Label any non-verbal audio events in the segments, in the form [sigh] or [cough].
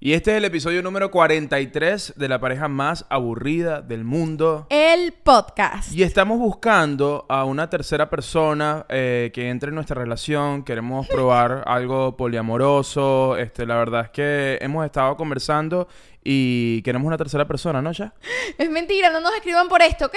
Y este es el episodio número 43 de la pareja más aburrida del mundo. El podcast. Y estamos buscando a una tercera persona eh, que entre en nuestra relación. Queremos probar [laughs] algo poliamoroso. Este, la verdad es que hemos estado conversando y queremos una tercera persona, ¿no, ya? Es mentira, no nos escriban por esto, ¿ok?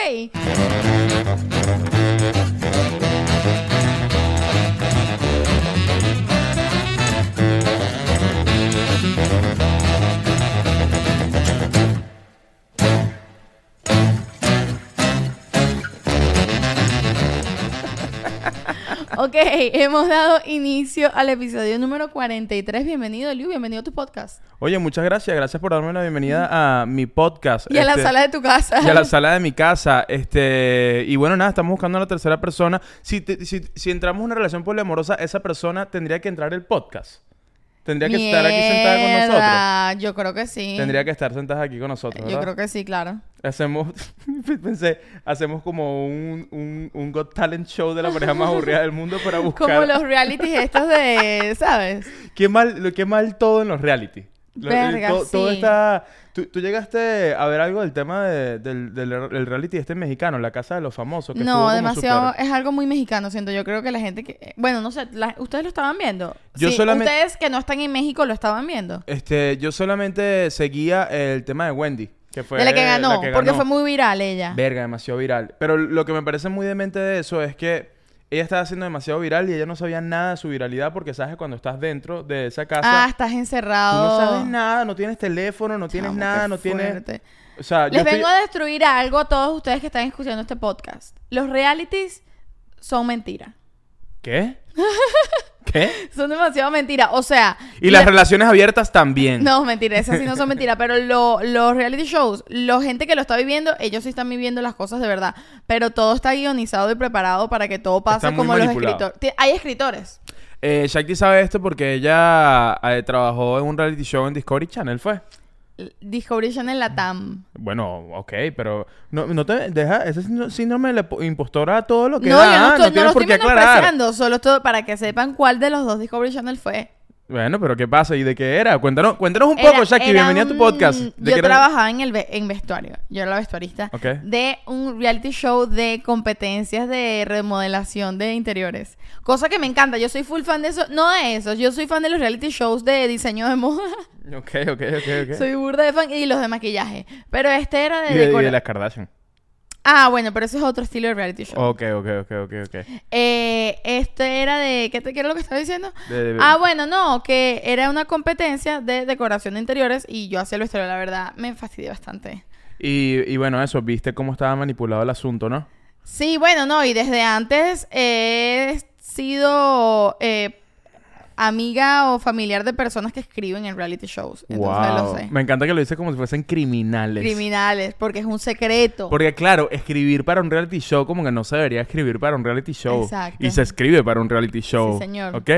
Ok, hemos dado inicio al episodio número 43. Bienvenido, Liu, bienvenido a tu podcast. Oye, muchas gracias. Gracias por darme la bienvenida a mi podcast. Y a la Este, sala de tu casa. Y a la [laughs] sala de mi casa. Este, y bueno, nada, estamos buscando a la tercera persona. Si, te- si, si entramos en una relación poliamorosa, esa persona tendría que entrar el podcast. Tendría que estar aquí sentada con nosotros. Mierda, Yo creo que sí. Tendría que estar sentada aquí con nosotros. Yo ¿verdad? creo que sí, claro. Hacemos, [laughs] pensé, hacemos como un, un, un Got Talent show de la pareja más aburrida del mundo para [laughs] buscar. Como los realities estos de, [laughs] ¿sabes? Qué mal, lo- qué mal todo en los el- Verga, to- todo sí. está... ¿Tú, tú llegaste a ver algo del tema de- del, del, del reality este mexicano, La Casa de los Famosos? que No, demasiado. Es algo muy mexicano, siento. Yo creo que la gente que. Bueno, no sé. la- ¿Ustedes lo estaban viendo? Yo Sí, solamente- Ustedes que no están en México lo estaban viendo. Este, yo solamente seguía el tema de Wendy, que fue de la que ganó. la que Porque ganó. fue muy viral ella. Verga, demasiado viral. Pero lo que me parece muy demente de eso es que ella estaba haciendo demasiado viral y ella no sabía nada de su viralidad porque sabes que cuando estás dentro de esa casa ah, estás encerrado. no sabes nada, no tienes teléfono, no tienes Chamo, nada, no tienes... O sea, yo Les estoy- vengo a destruir algo a todos ustedes que están escuchando este podcast. Los realities son mentira. ¿Qué? [laughs] ¿Qué? Son demasiado mentira. O sea. Y las la- relaciones abiertas también. No, mentira, esas sí no son mentiras. Pero lo- los reality shows, la gente que lo está viviendo, ellos sí están viviendo las cosas de verdad. Pero todo está guionizado y preparado para que todo pase como los escritores. Hay escritores. Eh, Shakti sabe esto porque ella eh, trabajó en un reality show en Discovery Channel, ¿fue? Discovery Channel Latam. Bueno, ok, pero no, no te deja ese síndrome- de la po- impostora a todo lo que No, da, yo no, estoy, no tienes lo por estoy menospreciando, solo esto para que sepan cuál de los dos Discovery Channel fue. Bueno, pero ¿qué pasa? ¿Y de qué era? Cuéntanos, cuéntanos un poco, era bienvenida a tu podcast. ¿De Yo qué trabajaba en el ve- en vestuario. Yo era la vestuarista. Ok. De un reality show de competencias de remodelación de interiores. Cosa que me encanta. Yo soy full fan de eso. No de eso. Yo soy fan de los reality shows de diseño de moda. Ok, ok, ok, ok. [laughs] soy burda de fan. Y los de maquillaje. Pero este era de, y, de, y decora- de las Kardashian. Ah, bueno, pero ese es otro estilo de reality show. Ok, ok, ok, ok, ok. Eh, este era de... ¿qué, te, ¿Qué era lo que estaba diciendo? De- de- Ah, bueno, no, que era una competencia de decoración de interiores y yo hacía el vestuario, la verdad, me fastidió bastante. y, y bueno, eso, viste cómo estaba manipulado el asunto, ¿no? Sí, bueno, no, y desde antes he sido eh, amiga o familiar de personas que escriben en reality shows. Entonces lo sé. Me encanta que lo dices como si fuesen criminales. Criminales, porque es un secreto. Porque claro, escribir para un reality show como que no se debería escribir para un reality show. Exacto. Y se escribe para un reality show. señor. ¿Ok?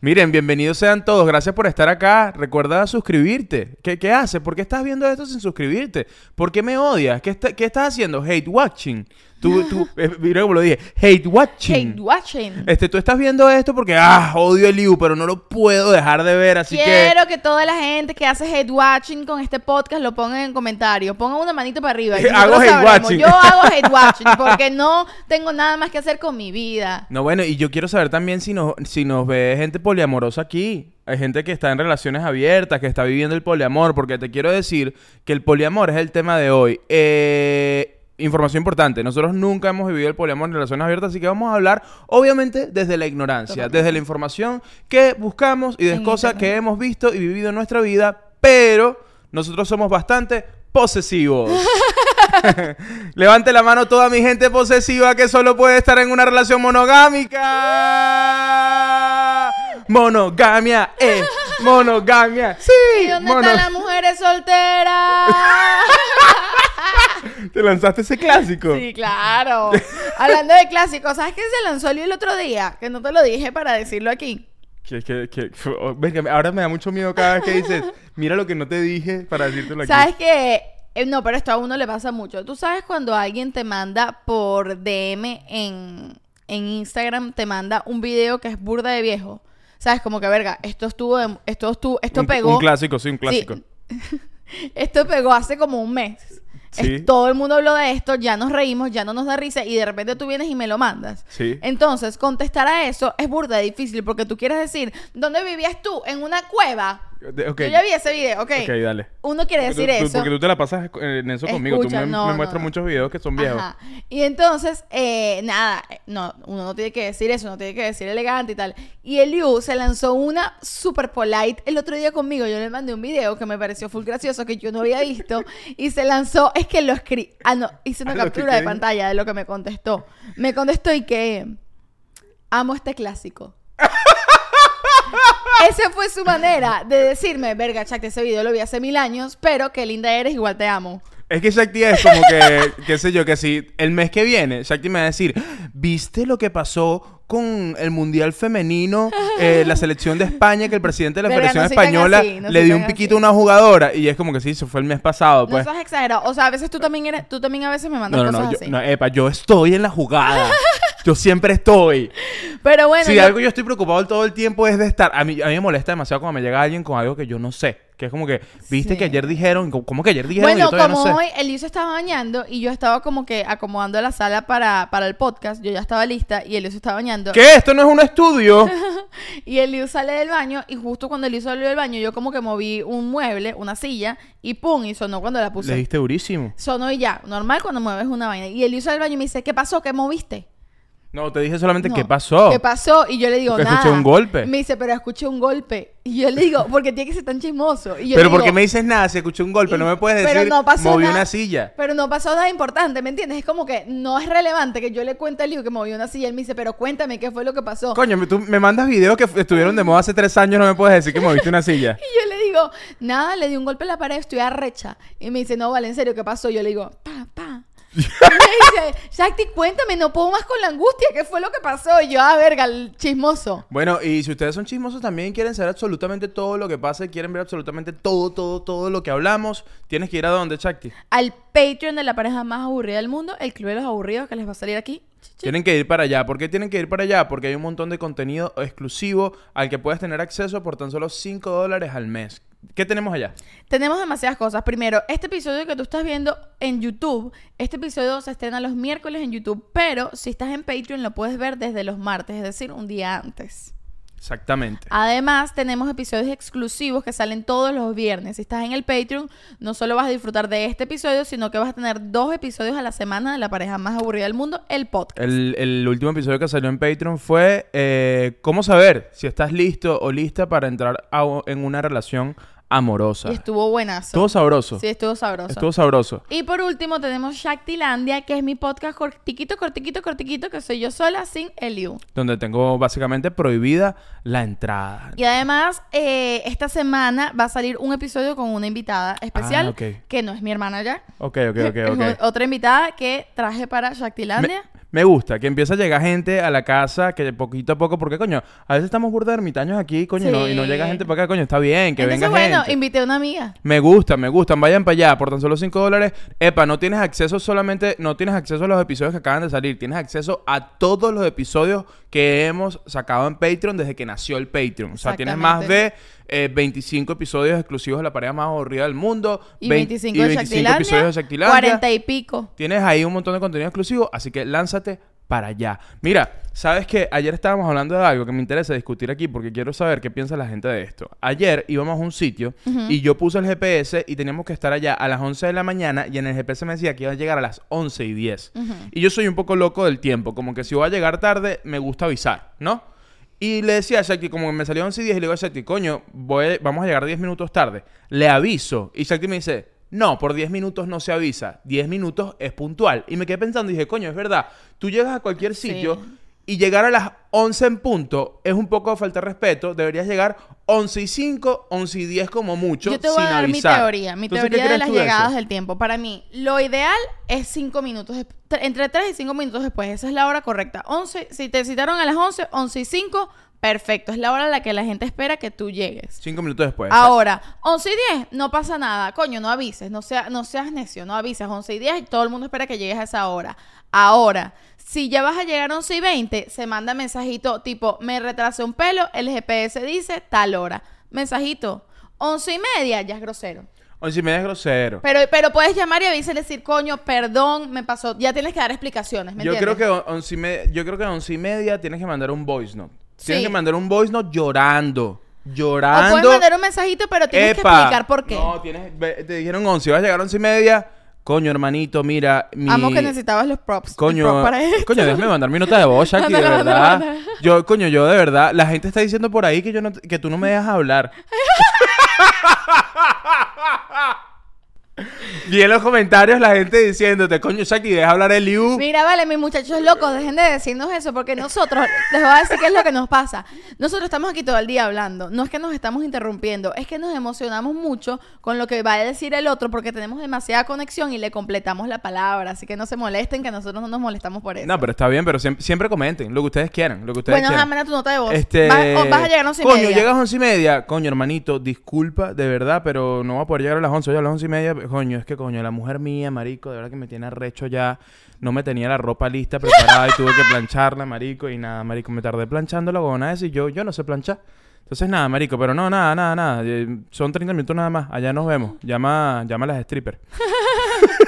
Miren, bienvenidos sean todos. Gracias por estar acá. Recuerda suscribirte. ¿Qué, qué haces? ¿Por qué estás viendo esto sin suscribirte? ¿Por qué me odias? ¿Qué, está- qué estás haciendo? Hate watching. Tú, [laughs] tú, eh, mira cómo lo dije. Hate watching. Hate watching. Este, tú estás viendo esto porque, ah, odio el Liu, pero no lo puedo dejar de ver, así que... Quiero que... toda la gente que hace hate watching con este podcast lo pongan en comentarios. Pongan una manito para arriba. y [laughs] Hago hate sabremos. watching. Yo hago [laughs] hate watching porque no tengo nada más que hacer con mi vida. No, bueno, y yo quiero saber también si nos, si nos ve gente poliamorosa aquí. Hay gente que está en relaciones abiertas, que está viviendo el poliamor, porque te quiero decir que el poliamor es el tema de hoy. Eh, información importante, nosotros nunca hemos vivido el poliamor en relaciones abiertas, así que vamos a hablar, obviamente, desde la ignorancia, Totalmente. desde la información que buscamos y de cosas que hemos visto y vivido en nuestra vida, pero nosotros somos bastante posesivos. [laughs] Levante la mano toda mi gente posesiva que solo puede estar en una relación monogámica. Monogamia, eh, monogamia, sí. ¿Y dónde mono- están las mujeres solteras? [laughs] ¿Te lanzaste ese clásico? sí, claro. Hablando de clásicos, ¿sabes qué se lanzó el otro día? Que no te lo dije para decirlo aquí. Que, que, que- oh, venga, ahora me da mucho miedo cada vez que dices, [laughs] mira lo que no te dije para decírtelo aquí. ¿Sabes qué? Eh, no, pero esto a uno le pasa mucho. Tú sabes cuando alguien te manda por DM en, en Instagram, te manda un video que es burda de viejo. ¿Sabes? Como que, verga, esto estuvo, de- esto estuvo, esto un, pegó. un clásico, sí, un clásico. Sí. [laughs] esto pegó hace como un mes. Sí. Es- todo el mundo habló de esto, ya nos reímos, ya no nos da risa y de repente tú vienes y me lo mandas. Sí. Entonces, contestar a eso es burda difícil porque tú quieres decir, ¿dónde vivías tú? ¿En una cueva? De- ok. Yo ya vi ese video, ok. Ok, dale. Uno quiere decir tú- tú- eso. Porque tú te la pasas en eso conmigo. Escucha, tú me, no, me muestras no. muchos videos que son viejos. Ajá. Y entonces, eh, nada, eh, no, uno no tiene que decir eso, no tiene que decir elegante y tal. Y Eliu se lanzó una super polite el otro día conmigo. Yo le mandé un video que me pareció full gracioso, que yo no había visto. y se lanzó, es que lo escribí. Ah, no, hice una Ah, captura ¿qué de pantalla de lo que me contestó. Me contestó y que amo este clásico. Esa fue su manera de decirme, verga, Chuck, ese video lo vi hace mil años, pero qué linda eres, igual te amo. Es que Shakti es como que, qué sé yo, que si el mes que viene, Shakti me va a decir, ¿viste lo que pasó con el Mundial Femenino, eh, la [laughs] selección de España, que el presidente de la Verga, Federación no Española así, no le dio un piquito así. a una jugadora? Y es como que sí, eso fue el mes pasado, pues. No seas exagerado. O sea, a veces tú también eres, tú también a veces me mandas No, no, cosas no, yo, así. no, epa, yo estoy en la jugada. [laughs] yo siempre estoy. Pero bueno, si yo- algo yo estoy preocupado todo el tiempo es de estar. A mí, a mí me molesta demasiado cuando me llega alguien con algo que yo no sé. Que es como que, viste Sí. que ayer dijeron, ¿cómo que ayer dijeron? Bueno, yo como no sé. hoy estaba bañando y yo estaba como que acomodando la sala para, para el podcast, yo ya estaba lista y Elio se estaba bañando. ¿Qué? ¿Esto no es un estudio? [laughs] Y Elio sale del baño y justo cuando Elio salió del baño yo como que moví un mueble, una silla y pum, y sonó cuando la puse. Le diste durísimo. Sonó y ya, normal cuando mueves una vaina. Y Elio sale del baño y me dice, ¿qué pasó? ¿Qué moviste? No, te dije solamente No. qué pasó. ¿Qué pasó? Y yo le digo, Porque nada. escuché un golpe. Me dice, pero escuché un golpe. Y yo le digo, porque tiene que ser tan chismoso. Y yo Pero le ¿por qué digo, me dices nada? Si escuché un golpe, no me puedes Pero decir, no pasó moví nada. una silla. Pero no pasó nada importante, ¿me entiendes? Es como que no es relevante que yo le cuente a Liu que movió una silla. Él me dice, pero cuéntame qué fue lo que pasó. Coño, tú me mandas videos que estuvieron de moda hace tres años, no me puedes decir que moviste una silla. [laughs] Y yo le digo, nada, le di un golpe en la pared, estoy arrecha. Y me dice, no, vale, en serio, ¿qué pasó? Yo le digo, pa, pa. [laughs] Y me dice, Shakti, cuéntame, no puedo más con la angustia, ¿qué fue lo que pasó? Y yo, ah, verga, el chismoso. Bueno, y si ustedes son chismosos también quieren saber absolutamente todo lo que pasa y quieren ver absolutamente todo, todo, todo lo que hablamos, tienes que ir a donde, Chakti. Al Patreon de la pareja más aburrida del mundo, el Club de los Aburridos, que les va a salir aquí. Tienen que ir para allá. ¿Por qué tienen que ir para allá? Porque hay un montón de contenido exclusivo al que puedes tener acceso por tan solo 5 dólares al mes. ¿Qué tenemos allá? Tenemos demasiadas cosas. Primero, este episodio que tú estás viendo en YouTube, este episodio se estrena los miércoles en YouTube, pero si estás en Patreon lo puedes ver desde los martes, es decir, un día antes. Exactamente. Además, tenemos episodios exclusivos que salen todos los viernes. Si estás en el Patreon, no solo vas a disfrutar de este episodio, sino que vas a tener dos episodios a la semana de la pareja más aburrida del mundo, el podcast. El, el último episodio que salió en Patreon fue eh, cómo saber si estás listo o lista para entrar a en una relación amorosa. Y estuvo buenazo. Estuvo sabroso. Sí, estuvo sabroso. Estuvo sabroso. Y por último tenemos Shaktilandia, que es mi podcast cortiquito, cortiquito, cortiquito, que soy yo sola sin Eliu. Donde tengo básicamente prohibida la entrada. Y además, eh, esta semana va a salir un episodio con una invitada especial, Ah, que no es mi hermana ya. Ok, ok, [laughs] ok, Es otra invitada que traje para Shaktilandia. Me, me gusta que empieza a llegar gente a la casa que poquito a poco, porque coño, a veces estamos burda de ermitaños aquí, coño, y no- y no Sí. llega gente para acá, coño, está bien, que Entonces, venga bueno, invité a una amiga. Me gusta, me gustan, vayan para allá, por tan solo 5 dólares. Epa, no tienes acceso solamente, no tienes acceso a los episodios que acaban de salir, tienes acceso a todos los episodios que hemos sacado en Patreon desde que nació el Patreon. O sea, tienes más de eh, 25 episodios exclusivos de la pareja más aburrida del mundo. Y 20 25 y de 25 Shaktilandia. episodios de Shaktilandia. 40 y pico. Tienes ahí un montón de contenido exclusivo, así que lánzate para allá. Mira, sabes que ayer estábamos hablando de algo que me interesa discutir aquí porque quiero saber qué piensa la gente de esto. Ayer íbamos a un sitio y yo puse el GPS y teníamos que estar allá a las 11 de la mañana y en el GPS me decía que iba a llegar a las 11 y 10. Y yo soy un poco loco del tiempo, como que si voy a llegar tarde me gusta avisar, ¿no? Y le decía a Shakti, como que me salió 11 y 10, y le digo a Shakti, coño, voy, vamos a llegar 10 minutos tarde. Le aviso. Y Shakti me dice, no, por 10 minutos no se avisa. 10 minutos es puntual. Y me quedé pensando y dije, coño, es verdad. Tú llegas a cualquier Sí. sitio y llegar a las 11 en punto es un poco de falta de respeto. Deberías llegar 11 y 5, 11 y 10 como mucho, Yo te voy sin a dar mi avisar. teoría, mi Entonces, ¿qué teoría de las llegadas del tiempo. Para mí, lo ideal es 5 minutos, entre 3 y 5 minutos después. Esa es la hora correcta. 11, si te citaron a las 11, 11 y 5, perfecto. Es la hora a la que la gente espera que tú llegues. 5 minutos después. Ahora, 11 y 10, no pasa nada. Coño, no avises, no, sea, no seas necio, no avises. 11 y 10 y todo el mundo espera que llegues a esa hora. Ahora, Si ya vas a llegar a 11 y 20, se manda mensajito tipo, me retrasé un pelo, el GPS dice tal hora. Mensajito, 11 y media, ya es grosero. Once y media es grosero. Pero, pero puedes llamar y avisar y decir, coño, perdón, me pasó. Ya tienes que dar explicaciones, ¿me Yo creo, que on- once y media, yo creo que a once y media tienes que mandar un voice note. Tienes Sí. que mandar un voice note llorando. O Llorando. puedes mandar un mensajito, pero tienes que explicar por qué. No, tienes, te dijeron 11, vas a llegar a 11 y media. Coño, hermanito, mira, mi... Amo que necesitabas los props. Coño, prop para esto. coño, déjame mandar mi nota de voz, [laughs] Shakti, de Mándala, verdad. mándala. Yo, coño, yo de verdad, la gente está diciendo por ahí que yo no, que tú no me dejas hablar. [laughs] Vi en los comentarios la gente diciéndote, coño, Shakti, deja hablar el Liu. Mira, vale, mis muchachos locos, dejen de decirnos eso, porque nosotros, les voy a decir qué es lo que nos pasa. Nosotros estamos aquí todo el día hablando. No es que nos estamos interrumpiendo, es que nos emocionamos mucho con lo que va a decir el otro, porque tenemos demasiada conexión y le completamos la palabra. Así que no se molesten, que nosotros no nos molestamos por eso. No, pero está bien, pero siempre, siempre comenten lo que ustedes quieran, lo que ustedes bueno, quieran. tu nota de voz. Este... Vas, o vas a llegar a once y Coño, media. llegas a once y media. Coño, hermanito, disculpa, de verdad, pero no voy a poder llegar a las once. Oye, a las once y media, coño, es que, coño, la mujer mía, marico, de verdad que me tiene arrecho ya. No me tenía la ropa lista, preparada y tuve que plancharla, marico. Y nada, marico, me tardé planchándola con una vez y yo, yo no sé planchar. Entonces, nada, marico, pero no, nada, nada, nada. Eh, Son 30 minutos nada más. Allá nos vemos. Llama, llama a las strippers.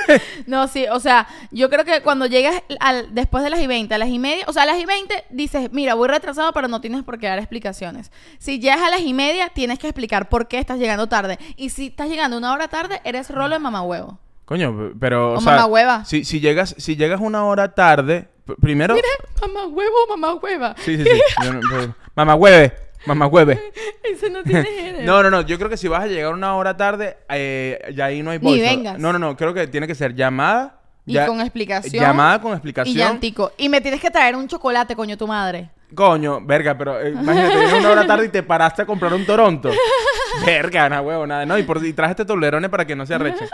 [laughs] No, sí, o sea, yo creo que cuando llegas al, después de las y 20, a las y media, o sea, a las y 20 dices, mira, voy retrasado, pero no tienes por qué dar explicaciones. Si llegas a las y media, tienes que explicar por qué estás llegando tarde. Y si estás llegando una hora tarde, eres rolo de mamahuevo. Coño, pero. O O, sea, mamahueva. Si, si, llegas, si llegas una hora tarde, primero. Mamahuevo, mamahueva. Sí, sí, sí. Yo no- pero- mamá hueve, mamá hueve. [laughs] Eso no tiene género. No, no, no. Yo creo que si vas a llegar una hora tarde, eh, ya ahí no hay voice vengas. No, no, no. Creo que tiene que ser llamada. Y ya- con explicación. Llamada con Y explicación. llantico. Y me tienes que traer un chocolate, coño, tu madre. Coño, verga, pero eh, imagínate, vienes una hora tarde y te paraste a comprar un Toronto. [laughs] verga, na huevo, nada. No, y, por, y traje este tolerones para que no se arrechen.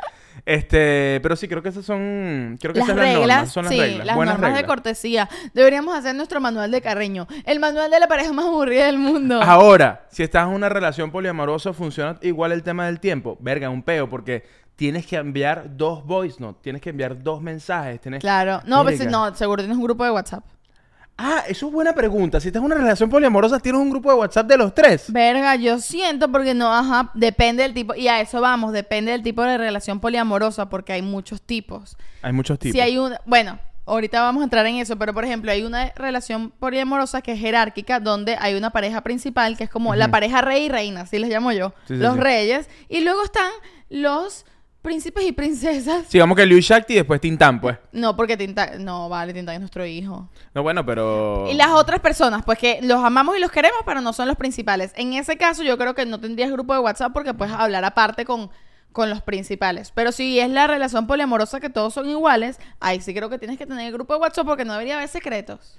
Este, pero sí, creo que esas son. Creo que Las esas son las reglas, normas. Son las sí, reglas. las buenas normas de reglas. cortesía. Deberíamos hacer nuestro manual de Carreño. El manual de la pareja más aburrida del mundo. Ahora, si estás en una relación poliamorosa, funciona igual el tema del tiempo. Verga, un peo, porque tienes que enviar dos voice notes, tienes que enviar dos mensajes. Tienes... Claro. No, pues, no, seguro tienes un grupo de WhatsApp. Ah, eso es buena pregunta. Si estás en una relación poliamorosa, ¿tienes un grupo de WhatsApp de los tres? Verga, yo siento porque no, ajá, depende del tipo. Y a eso vamos, depende del tipo de relación poliamorosa porque hay muchos tipos. Hay muchos tipos. Si hay una, bueno, ahorita vamos a entrar en eso, pero por ejemplo, hay una relación poliamorosa que es jerárquica, donde hay una pareja principal que es como la pareja rey y reina, así les llamo yo, Sí, sí, los sí. reyes, y luego están los príncipes y princesas. Sigamos que Liu Shakti y después Tintán, pues. No, porque Tinta, no, vale, Tinta es nuestro hijo. No, bueno, pero... Y las otras personas, pues que los amamos y los queremos, pero no son los principales. En ese caso, yo creo que no tendrías grupo de WhatsApp porque puedes hablar aparte con, con los principales. Pero si es la relación poliamorosa que todos son iguales, ahí sí creo que tienes que tener grupo de WhatsApp porque no debería haber secretos.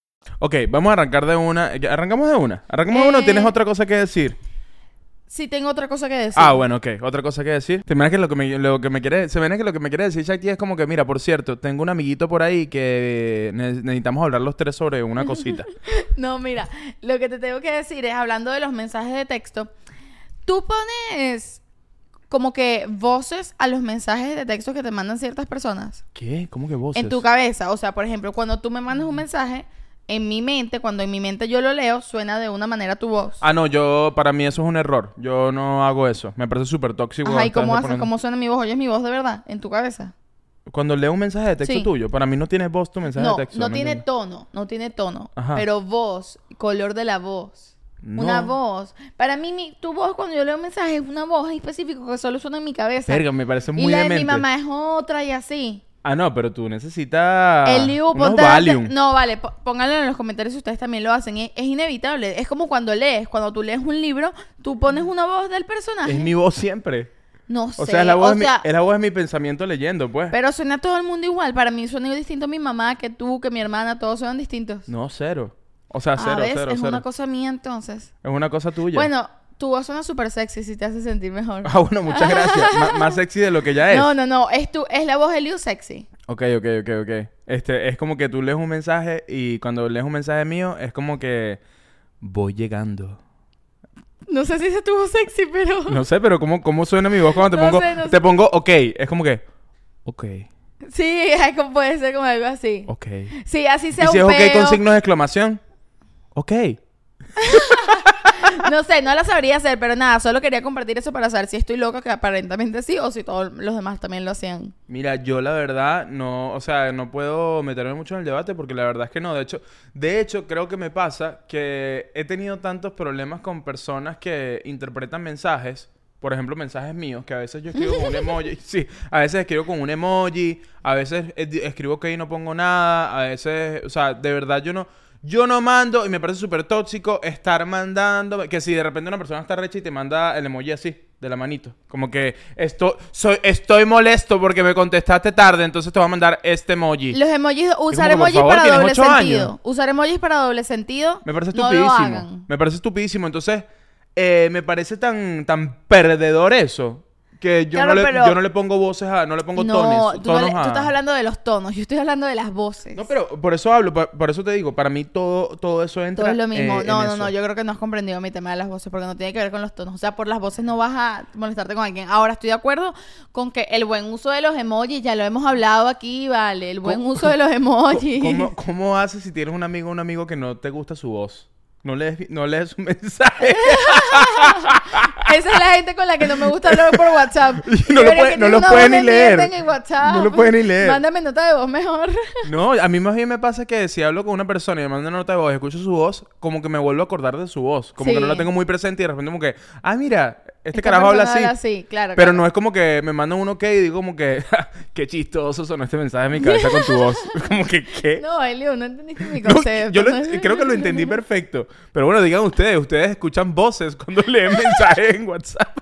Ok, vamos a arrancar de una. ¿Arrancamos de una? ¿Arrancamos de una o Eh, tienes otra cosa que decir? Sí, tengo otra cosa que decir. Ah, bueno, ok. Otra cosa que decir. Se me hace que lo que me, lo que me quiere, se me que lo que me quiere decir Shakti es como que, mira, por cierto, tengo un amiguito por ahí que ne- necesitamos hablar los tres sobre una cosita. [laughs] No, mira, lo que te tengo que decir es, hablando de los mensajes de texto, tú pones como que voces a los mensajes de texto que te mandan ciertas personas ¿Qué? ¿Cómo que vos? en tu cabeza. O sea, por ejemplo, cuando tú me mandas un mensaje, en mi mente, cuando en mi mente yo lo leo, suena de una manera tu voz. Ah, no, yo, para mí eso es un error. Yo no hago eso. Me parece súper tóxico. Ajá, ¿y estar cómo haces? poniendo- ¿Cómo suena mi voz? Oyes mi voz de verdad, en tu cabeza. Cuando leo un mensaje de texto Sí. tuyo, para mí no tiene voz tu mensaje No, de texto. no ¿me tiene tono, no tiene tono. Ajá. Pero voz, color de la voz. No. Una voz. Para mí, mi, tu voz cuando yo leo un mensaje es una voz en específico que solo suena en mi cabeza. Verga, me parece muy y la de mi mamá es otra y así. Ah, no, pero tú necesitas. el Liu, unos Valium. No, vale, pónganlo en los comentarios si ustedes también lo hacen. Es, es inevitable. Es como cuando lees. Cuando tú lees un libro, tú pones una voz del personaje. Es mi voz siempre. No sé. O sea, es la, voz o de mi- sea, es la voz de mi pensamiento leyendo, pues. pero suena todo el mundo igual. Para mí suena distinto mi mamá, que tú, que mi hermana, todos suenan distintos. No, cero. O sea, a cero, ver, cero, es cero. una cosa mía entonces. Es una cosa tuya. Bueno, tu voz suena súper sexy si te hace sentir mejor. Ah, bueno, muchas gracias. [laughs] M- más sexy de lo que ya es. No, no, no. Es, tu, es la voz de Liu sexy. Ok, ok, ok, ok. Este, es como que tú lees un mensaje y cuando lees un mensaje mío es como que voy llegando. No sé si es tu voz sexy, pero... No sé, pero ¿cómo, cómo suena mi voz cuando te No pongo, sé, no te sé. pongo ok? Es como que, ok, Sí, es como puede ser como algo así. ok. Sí, así ¿Y sea si es ok con signos de exclamación? Ok. [laughs] No sé, no la sabría hacer, pero nada, solo quería compartir eso para saber si estoy loca, que aparentemente sí, o si todos los demás también lo hacían. Mira, yo la verdad no, o sea, no puedo meterme mucho en el debate porque la verdad es que no. De hecho, de hecho, creo que me pasa que he tenido tantos problemas con personas que interpretan mensajes, por ejemplo, mensajes míos, que a veces yo escribo con un emoji. [laughs] Sí, a veces escribo con un emoji, a veces escribo que y no pongo nada, a veces, o sea, de verdad yo no. Yo no mando y me parece súper tóxico estar mandando. Que si de repente una persona está recha y te manda el emoji así, de la manito. Como que esto, soy, estoy molesto porque me contestaste tarde, entonces te voy a mandar este emoji. Los emojis, usar como emojis favor, para doble sentido. años. Usar emojis para doble sentido. Me parece no lo estupidísimo. hagan. me parece estupidísimo. Entonces, eh, me parece tan, tan perdedor eso. Que yo, Claro, no le, yo no le pongo voces a. No le pongo No, tones. tú, no le- tonos tú a- estás hablando de los tonos, yo estoy hablando de las voces. No, pero por eso hablo. Por, por eso te digo. Para mí todo, todo eso entra. Todo es lo mismo. eh, no, no, eso. no. Yo creo que no has comprendido mi tema de las voces porque no tiene que ver con los tonos. O sea, por las voces no vas a molestarte con alguien. Ahora estoy de acuerdo con que el buen uso de los emojis, ya lo hemos hablado aquí, vale. El buen ¿Cómo- uso de los [laughs] emojis. ¿Cómo, ¿Cómo haces si tienes un amigo o un amigo que no te gusta su voz? No lees, no lees su [laughs] mensaje. Esa es la gente con la que no me gusta hablar por WhatsApp. [laughs] Y no lo puede- no lo puede ni leer. en WhatsApp. No lo puede ni leer. Mándame nota de voz mejor. [laughs] No, a mí más bien me pasa que si hablo con una persona y me manda una nota de voz y escucho su voz, como que me vuelvo a acordar de su voz. Como que no la tengo muy presente y de repente como que, ah, mira, este Esta carajo habla así. habla así, claro, Pero claro. no es como que me mandan un ok y digo como que, "Ja, qué chistoso sonó este mensaje en mi cabeza con tu voz. [laughs] como que, ¿qué? No, Elio, no entendiste mi No, concepto. yo lo- creo que lo entendí perfecto. Pero bueno, digan ustedes, ustedes escuchan voces cuando leen mensajes en WhatsApp.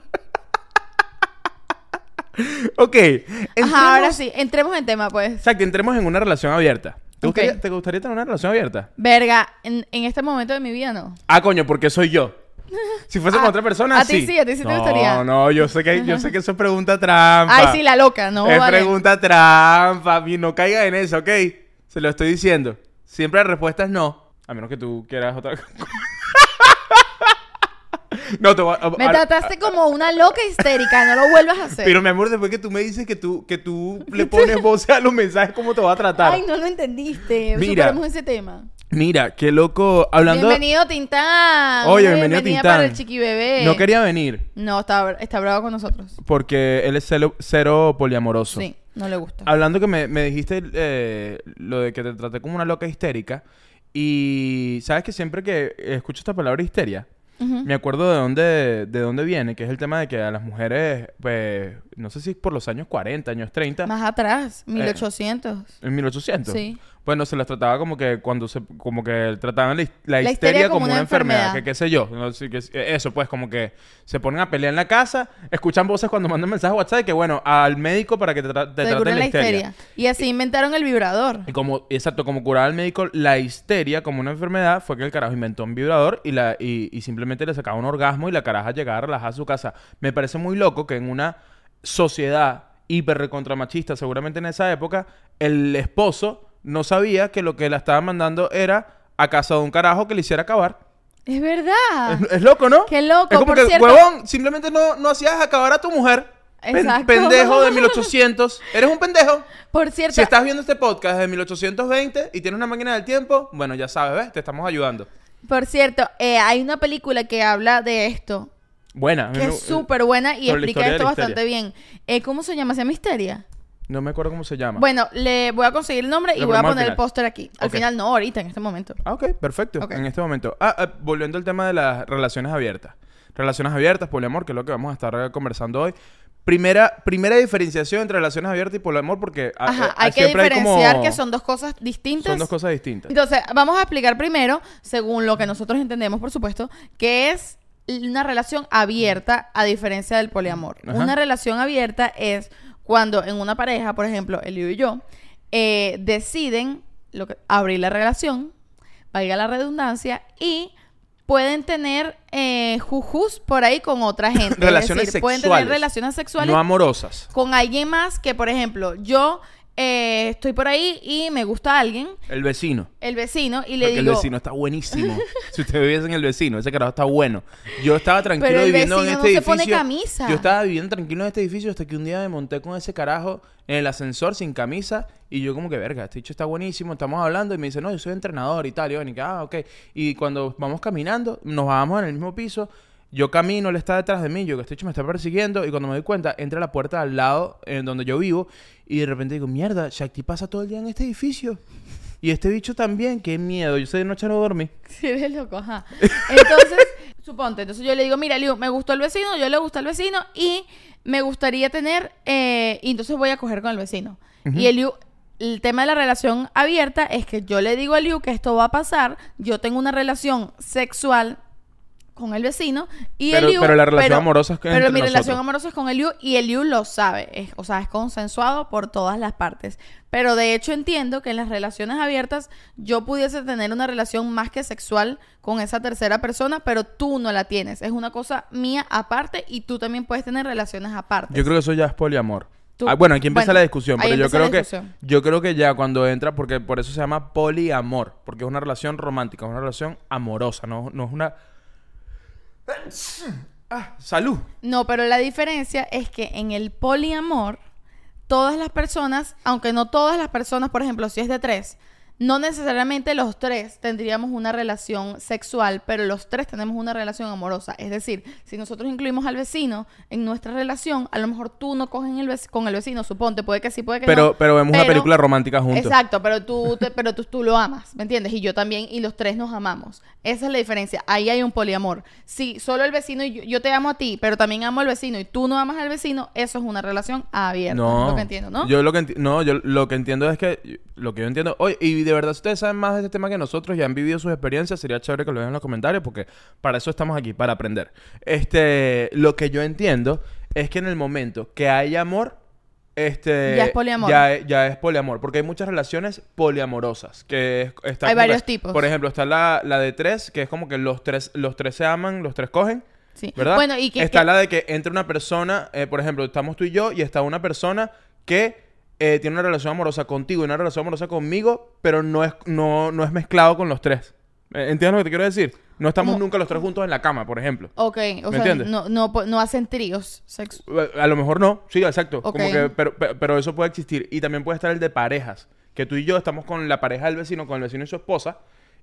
[laughs] ok. entremos- Ajá, ahora sí. Entremos en tema, pues. Exacto, entremos en una relación abierta. ¿Te, gustaría, ¿Te gustaría tener una relación abierta? Verga, en, en este momento de mi vida no. Ah, coño, porque soy yo. [laughs] Si fuese Ah, con otra persona, a ti sí. sí, a ti sí te no, gustaría. No, yo sé que yo sé que eso es pregunta trampa. Ay, sí, la loca, no, Es vale. pregunta trampa. Y no caiga en eso, ¿ok? Se lo estoy diciendo. Siempre la respuesta es no. A menos que tú quieras otra [laughs] cosa. [laughs] no, te voy a... Me trataste como una loca histérica, no lo vuelvas a hacer. Pero mi amor, después que tú me dices que tú, que tú le pones [laughs] voces a los mensajes, ¿cómo te va a tratar? Ay, no lo entendiste. Mira. Superemos ese tema. Mira, qué loco. Hablando... Bienvenido, Tintán. Oye, bienvenido, bienvenida Tintán. para el chiqui bebé. No quería venir No, está, está bravo con nosotros. porque él es cero, cero poliamoroso. Sí, no le gusta. Hablando que me, me dijiste eh, lo de que te traté como una loca histérica. Y sabes que siempre que escucho esta palabra histeria, Ujú. me acuerdo de dónde, de dónde viene, que es el tema de que a las mujeres, pues, no sé si es por los años 40, años 30, Más atrás, 1800. en 1800. Sí. Bueno, se las trataba como que cuando se, como que trataban la, his- la La histeria, histeria como, como una, una enfermedad, enfermedad. que qué sé yo, no sé, que es- eso pues como que se ponen a pelear en la casa, escuchan voces cuando mandan mensajes a WhatsApp que bueno, al médico para que te, tra- te Te traten la la histeria. histeria. Y así inventaron el vibrador. Y como, exacto, como curaba al médico la histeria como una enfermedad, fue que el carajo inventó un vibrador y, la, y, y simplemente le sacaba un orgasmo y la caraja llegaba relajada a su casa. Me parece muy loco que en una sociedad hiper machista, seguramente en esa época, el esposo no sabía que lo que la estaba mandando era a casa de un carajo que le hiciera acabar. Es verdad. Es, es loco, ¿no? Qué loco, Es como por que, cierto. huevón, simplemente no, no hacías acabar a tu mujer. Exacto. pendejo de [laughs] 1800. Eres un pendejo. Por cierto, Si estás viendo este podcast de 1820 y tienes una máquina del tiempo, bueno, ya sabes, ¿ves? Te estamos ayudando. por cierto, eh, hay una película que habla de esto. Buena. Que es súper buena y explica esto bastante bien. Eh, ¿Cómo se llama? ¿Se llama Histeria? No me acuerdo cómo se llama. Bueno, le voy a conseguir el nombre y Lo voy a ponemos al poner el final. póster aquí. Al Ok. final no, ahorita, en este momento. Ah, ok, perfecto. Ok. En este momento. Ah, ah, volviendo al tema de las relaciones abiertas. Relaciones abiertas, poliamor, que es lo que vamos a estar eh, conversando hoy. Primera, primera diferenciación entre relaciones abiertas y poliamor, porque ah, Ajá, eh, hay que siempre diferenciar que son dos cosas distintas. son dos cosas distintas. Entonces, vamos a explicar primero, según lo que nosotros entendemos, por supuesto, qué es una relación abierta a diferencia del poliamor. Ajá. Una relación abierta es cuando en una pareja, por ejemplo, Elio y yo, eh, deciden lo que, abrir la relación, valga la redundancia, y pueden tener eh, jujus por ahí con otra [laughs] gente. Es Relaciones decir, pueden tener sexuales. relaciones sexuales No amorosas. con alguien más que, por ejemplo, yo eh, estoy por ahí y me gusta alguien, El vecino. el vecino, y le Porque digo... el vecino está buenísimo. [laughs] si usted viviese en el vecino, ese carajo está bueno. Yo estaba tranquilo Pero el viviendo en este no se pone edificio. camisa. Yo estaba viviendo tranquilo en este edificio hasta que un día me monté con ese carajo en el ascensor sin camisa y yo como que, verga, este dicho está buenísimo, estamos hablando y me dice, no, yo soy entrenador y tal. Y yo, y que, ah, ok. Y cuando vamos caminando, nos bajamos en el mismo piso. Yo camino, él está detrás de mí, yo que este hecho me está persiguiendo y cuando me doy cuenta, entra a la puerta al lado en donde yo vivo y de repente digo, mierda, Shakti pasa todo el día en este edificio. Y este bicho también, qué miedo. Yo sé de noche no dormí. [laughs] Sí, eres loco, ajá. Entonces, [laughs] suponte, entonces yo le digo, mira, Liu, me gustó el vecino, yo le gusta el vecino y me gustaría tener, eh, y entonces voy a coger con el vecino. Y el Liu, el tema de la relación abierta es que yo le digo a Liu que esto va a pasar, yo tengo una relación sexual con el vecino y Pero- el Liu, pero la relación amorosa es que pero mi relación amorosa es con el Liu y el Liu lo sabe, es- o sea, es consensuado por todas las partes. Pero de hecho entiendo que en las relaciones abiertas yo pudiese tener una relación más que sexual con esa tercera persona, pero tú no la tienes. Es una cosa mía aparte y tú también puedes tener relaciones aparte. Yo creo que eso ya es poliamor. Ah, bueno, aquí empieza bueno, la discusión, pero yo creo que yo creo que ya cuando entra, porque por eso se llama poliamor, porque es una relación romántica, es una relación amorosa, no, no es una ah, salud. No, pero la diferencia es que en el poliamor, todas las personas, aunque no todas las personas, por ejemplo, si es de tres, no necesariamente los tres tendríamos una relación sexual, pero los tres tenemos una relación amorosa. Es decir, si nosotros incluimos al vecino en nuestra relación, a lo mejor tú no coges el con el vecino, suponte, puede que sí, puede que Pero no. pero vemos una película romántica juntos. Exacto, pero tú, te- pero tú, tú lo amas, ¿me entiendes? Y yo también, y los tres nos amamos. Esa es la diferencia. Ahí hay un poliamor. Si solo el vecino y yo, yo te amo a ti, pero también amo al vecino y tú no amas al vecino, eso es una relación abierta. No, lo que entiendo, ¿no? Yo lo que no, yo lo que entiendo es que lo que yo entiendo, oye, y de verdad si ustedes saben más de este tema que nosotros y han vivido sus experiencias, sería chévere que lo dejen en los comentarios porque para eso estamos aquí, para aprender. Este, lo que yo entiendo es que en el momento que hay amor, este Ya es poliamor. Ya, es- ya es poliamor, porque hay muchas relaciones poliamorosas, que es- está Hay varios que- tipos. Por ejemplo, está la, la de tres, que es como que los tres los tres se aman, los tres cogen. Sí. ¿Verdad? Bueno, y que- está que- la de que entra una persona, eh, por ejemplo, estamos tú y yo y está una persona que eh, tiene una relación amorosa contigo y una relación amorosa conmigo, pero no es, no, no es mezclado con los tres. Eh, ¿Entiendes lo que te quiero decir? No estamos ¿Cómo? nunca los tres juntos en la cama, por ejemplo. Ok, o ¿Me sea, entiendes? no, no, no hacen tríos sex- Eh, A lo mejor no, sí, exacto. Como que, pero, pero, eso puede existir. Y también puede estar el de parejas. Que tú y yo estamos con la pareja del vecino, con el vecino y su esposa,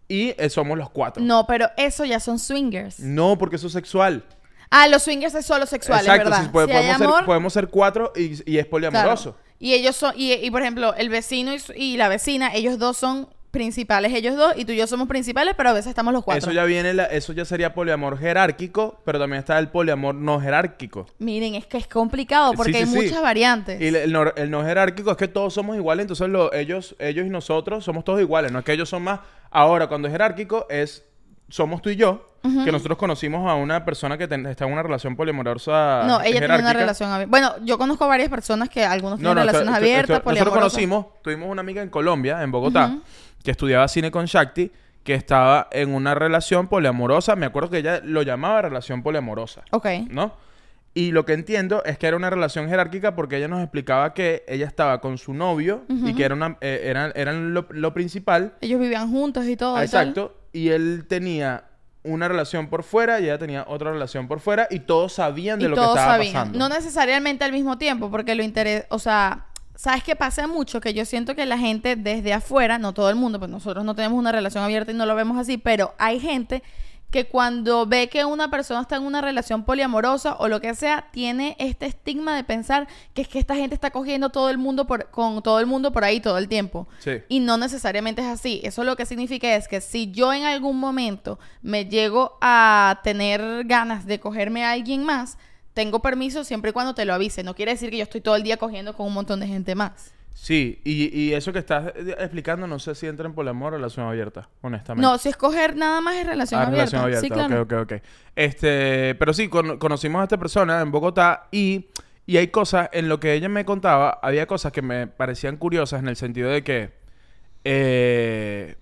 y eh, somos los cuatro. No, pero eso ya son swingers. No, porque eso es sexual. Ah, los swingers es solo sexual, es Exacto, verdad. puede- si podemos, ser, podemos ser cuatro y, y es claro. Y ellos son, y, y, por ejemplo, el vecino y, la vecina, ellos dos son principales, ellos dos, y tú y yo somos principales, pero a veces estamos los cuatro. Eso ya viene, la- eso ya sería poliamor jerárquico, pero también está el poliamor no jerárquico. Miren, es que es complicado porque Sí, hay sí. muchas variantes. Y el, el no, el no jerárquico es que todos somos iguales, entonces lo- ellos, ellos y nosotros somos todos iguales, no es que ellos son más. Ahora, cuando es jerárquico, es somos tú y yo, que nosotros conocimos a una persona que ten- está en una relación poliamorosa. no, ella tiene una relación abierta. Bueno, yo conozco varias personas que algunos tienen No, no, relaciones esto- abiertas, esto- nosotros conocimos, tuvimos una amiga en Colombia, en Bogotá, que estudiaba cine con Shakti, que estaba en una relación poliamorosa. Me acuerdo que ella lo llamaba relación poliamorosa. Ok. ¿no? Y lo que entiendo es que era una relación jerárquica porque ella nos explicaba que ella estaba con su novio y que era una, eh, eran, eran lo, lo principal. Ellos vivían juntos y todo. y tal. Y él tenía una relación por fuera y ella tenía otra relación por fuera y todos sabían de y lo que estaba sabían. pasando. No necesariamente al mismo tiempo, porque lo interesa, o sea, ¿sabes qué pasa mucho? Que yo siento que la gente desde afuera, no todo el mundo, pues nosotros no tenemos una relación abierta y no lo vemos así, pero hay gente que cuando ve que una persona está en una relación poliamorosa o lo que sea, tiene este estigma de pensar que es que esta gente está cogiendo todo el mundo por, con todo el mundo por ahí todo el tiempo. Sí. Y no necesariamente es así. Eso lo que significa es que si yo en algún momento me llego a tener ganas de cogerme a alguien más, tengo permiso siempre y cuando te lo avise. No quiere decir que yo estoy todo el día cogiendo con un montón de gente más. Sí, y, y eso que estás eh, explicando no sé si entra en poliamor o relación abierta, honestamente. No, si escoger nada más es relación Ah, abierta. relación abierta. Sí, claro. Ok, ok, ok. Este, pero sí, con- conocimos a esta persona en Bogotá y, y hay cosas, en lo que ella me contaba, había cosas que me parecían curiosas en el sentido de que eh,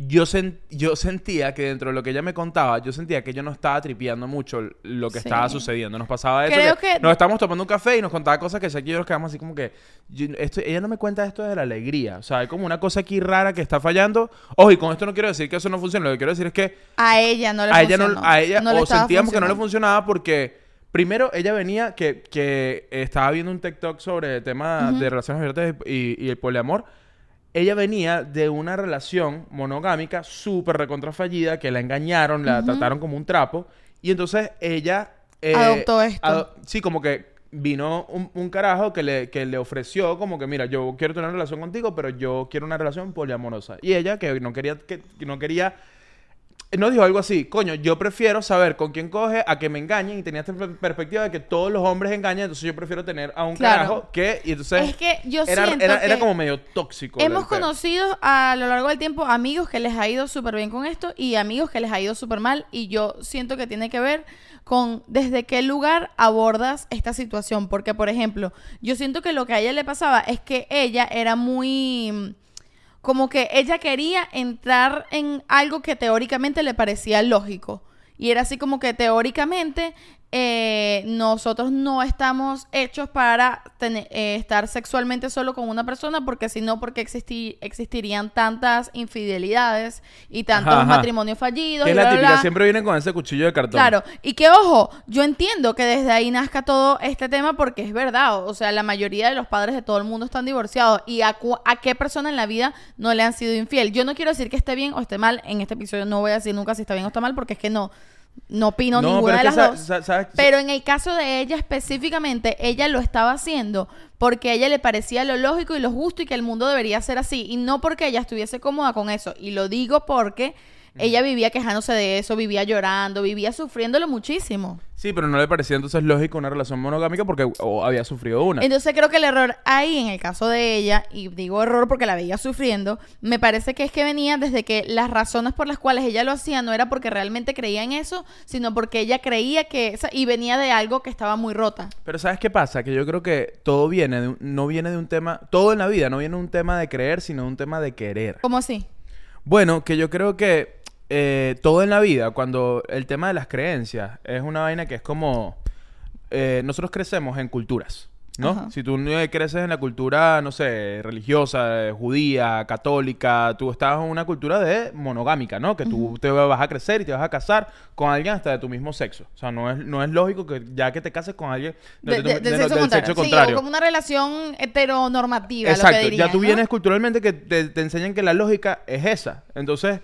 yo, sen- yo sentía que dentro de lo que ella me contaba, yo sentía que yo no estaba tripeando mucho lo que Sí. estaba sucediendo. Nos pasaba eso. Creo que- Nos estábamos tomando un café y nos contaba cosas que sé que yo nos quedamos así como que... yo- esto, ella no me cuenta esto de la alegría. O sea, hay como una cosa aquí rara que está fallando. Ojo, y con esto no quiero decir que eso no funcione. Lo que quiero decir es que A ella no le a ella no, a ella No le o sentíamos que no le funcionaba porque primero ella venía que, que estaba viendo un TikTok sobre el tema de relaciones abiertas y, y el poliamor. Ella venía de una relación monogámica súper recontra fallida que la engañaron, la trataron como un trapo y entonces ella eh, Adoptó esto. ado- sí, como que vino un, un carajo que le, que le ofreció como que mira, yo quiero tener una relación contigo, pero yo quiero una relación poliamorosa. Y ella que no quería que, que no quería no dijo algo así, coño, yo prefiero saber con quién coge a que me engañen y tenía esta per- perspectiva de que todos los hombres engañan, entonces yo prefiero tener a un Claro. carajo que y entonces Es que yo era, siento era, era que como medio tóxico. Hemos conocido a lo largo del tiempo amigos que les ha ido súper bien con esto y amigos que les ha ido súper mal y yo siento que tiene que ver con desde qué lugar abordas esta situación. Porque, por ejemplo, yo siento que lo que a ella le pasaba es que ella era muy... Como que ella quería entrar en algo que teóricamente le parecía lógico. Y era así como que teóricamente eh, nosotros no estamos hechos para tener- eh, estar sexualmente solo con una persona porque si no, porque existi- existirían tantas infidelidades y tantos Ajá, ajá. matrimonios fallidos. Que y es la típica, siempre vienen con ese cuchillo de cartón. Claro, y que ojo, yo entiendo que desde ahí nazca todo este tema porque es verdad, o sea, la mayoría de los padres de todo el mundo están divorciados y a, cu- a qué persona en la vida no le han sido infiel. Yo no quiero decir que esté bien o esté mal, en este episodio no voy a decir nunca si está bien o está mal porque es que no, no opino No, ninguna de las dos. sa- sa- sabes- Pero en el caso de ella específicamente, ella lo estaba haciendo porque a ella le parecía lo lógico y lo justo y que el mundo debería ser así. Y no porque ella estuviese cómoda con eso. Y lo digo porque ella vivía quejándose de eso, vivía llorando, vivía sufriéndolo muchísimo. Sí, pero no le parecía entonces lógico una relación monogámica porque había sufrido una. Entonces creo que el error ahí, en el caso de ella, y digo error porque la veía sufriendo, me parece que es que venía desde que las razones por las cuales ella lo hacía no era porque realmente creía en eso, sino porque ella creía que esa, y venía de algo que estaba muy rota. Pero ¿sabes qué pasa? Que yo creo que todo viene de un- no viene de un tema, todo en la vida no viene de un tema de creer, sino de un tema de querer. ¿Cómo así? Bueno, que yo creo que eh, todo en la vida, cuando el tema de las creencias es una vaina que es como eh, nosotros crecemos en culturas, ¿no? Ajá. Si tú eh, creces en la cultura, no sé, religiosa, eh, judía, católica, tú estás en una cultura de monogámica, ¿no? Que tú te vas a crecer y te vas a casar con alguien hasta de tu mismo sexo. O sea, no es, no es lógico que ya que te cases con alguien De- tu- de- del de- sexo del contrario. sexo Sí, o contrario. como una relación heteronormativa, lo que Exacto, dirían, ya tú ¿no? vienes culturalmente que te, te enseñan que la lógica es esa. Entonces,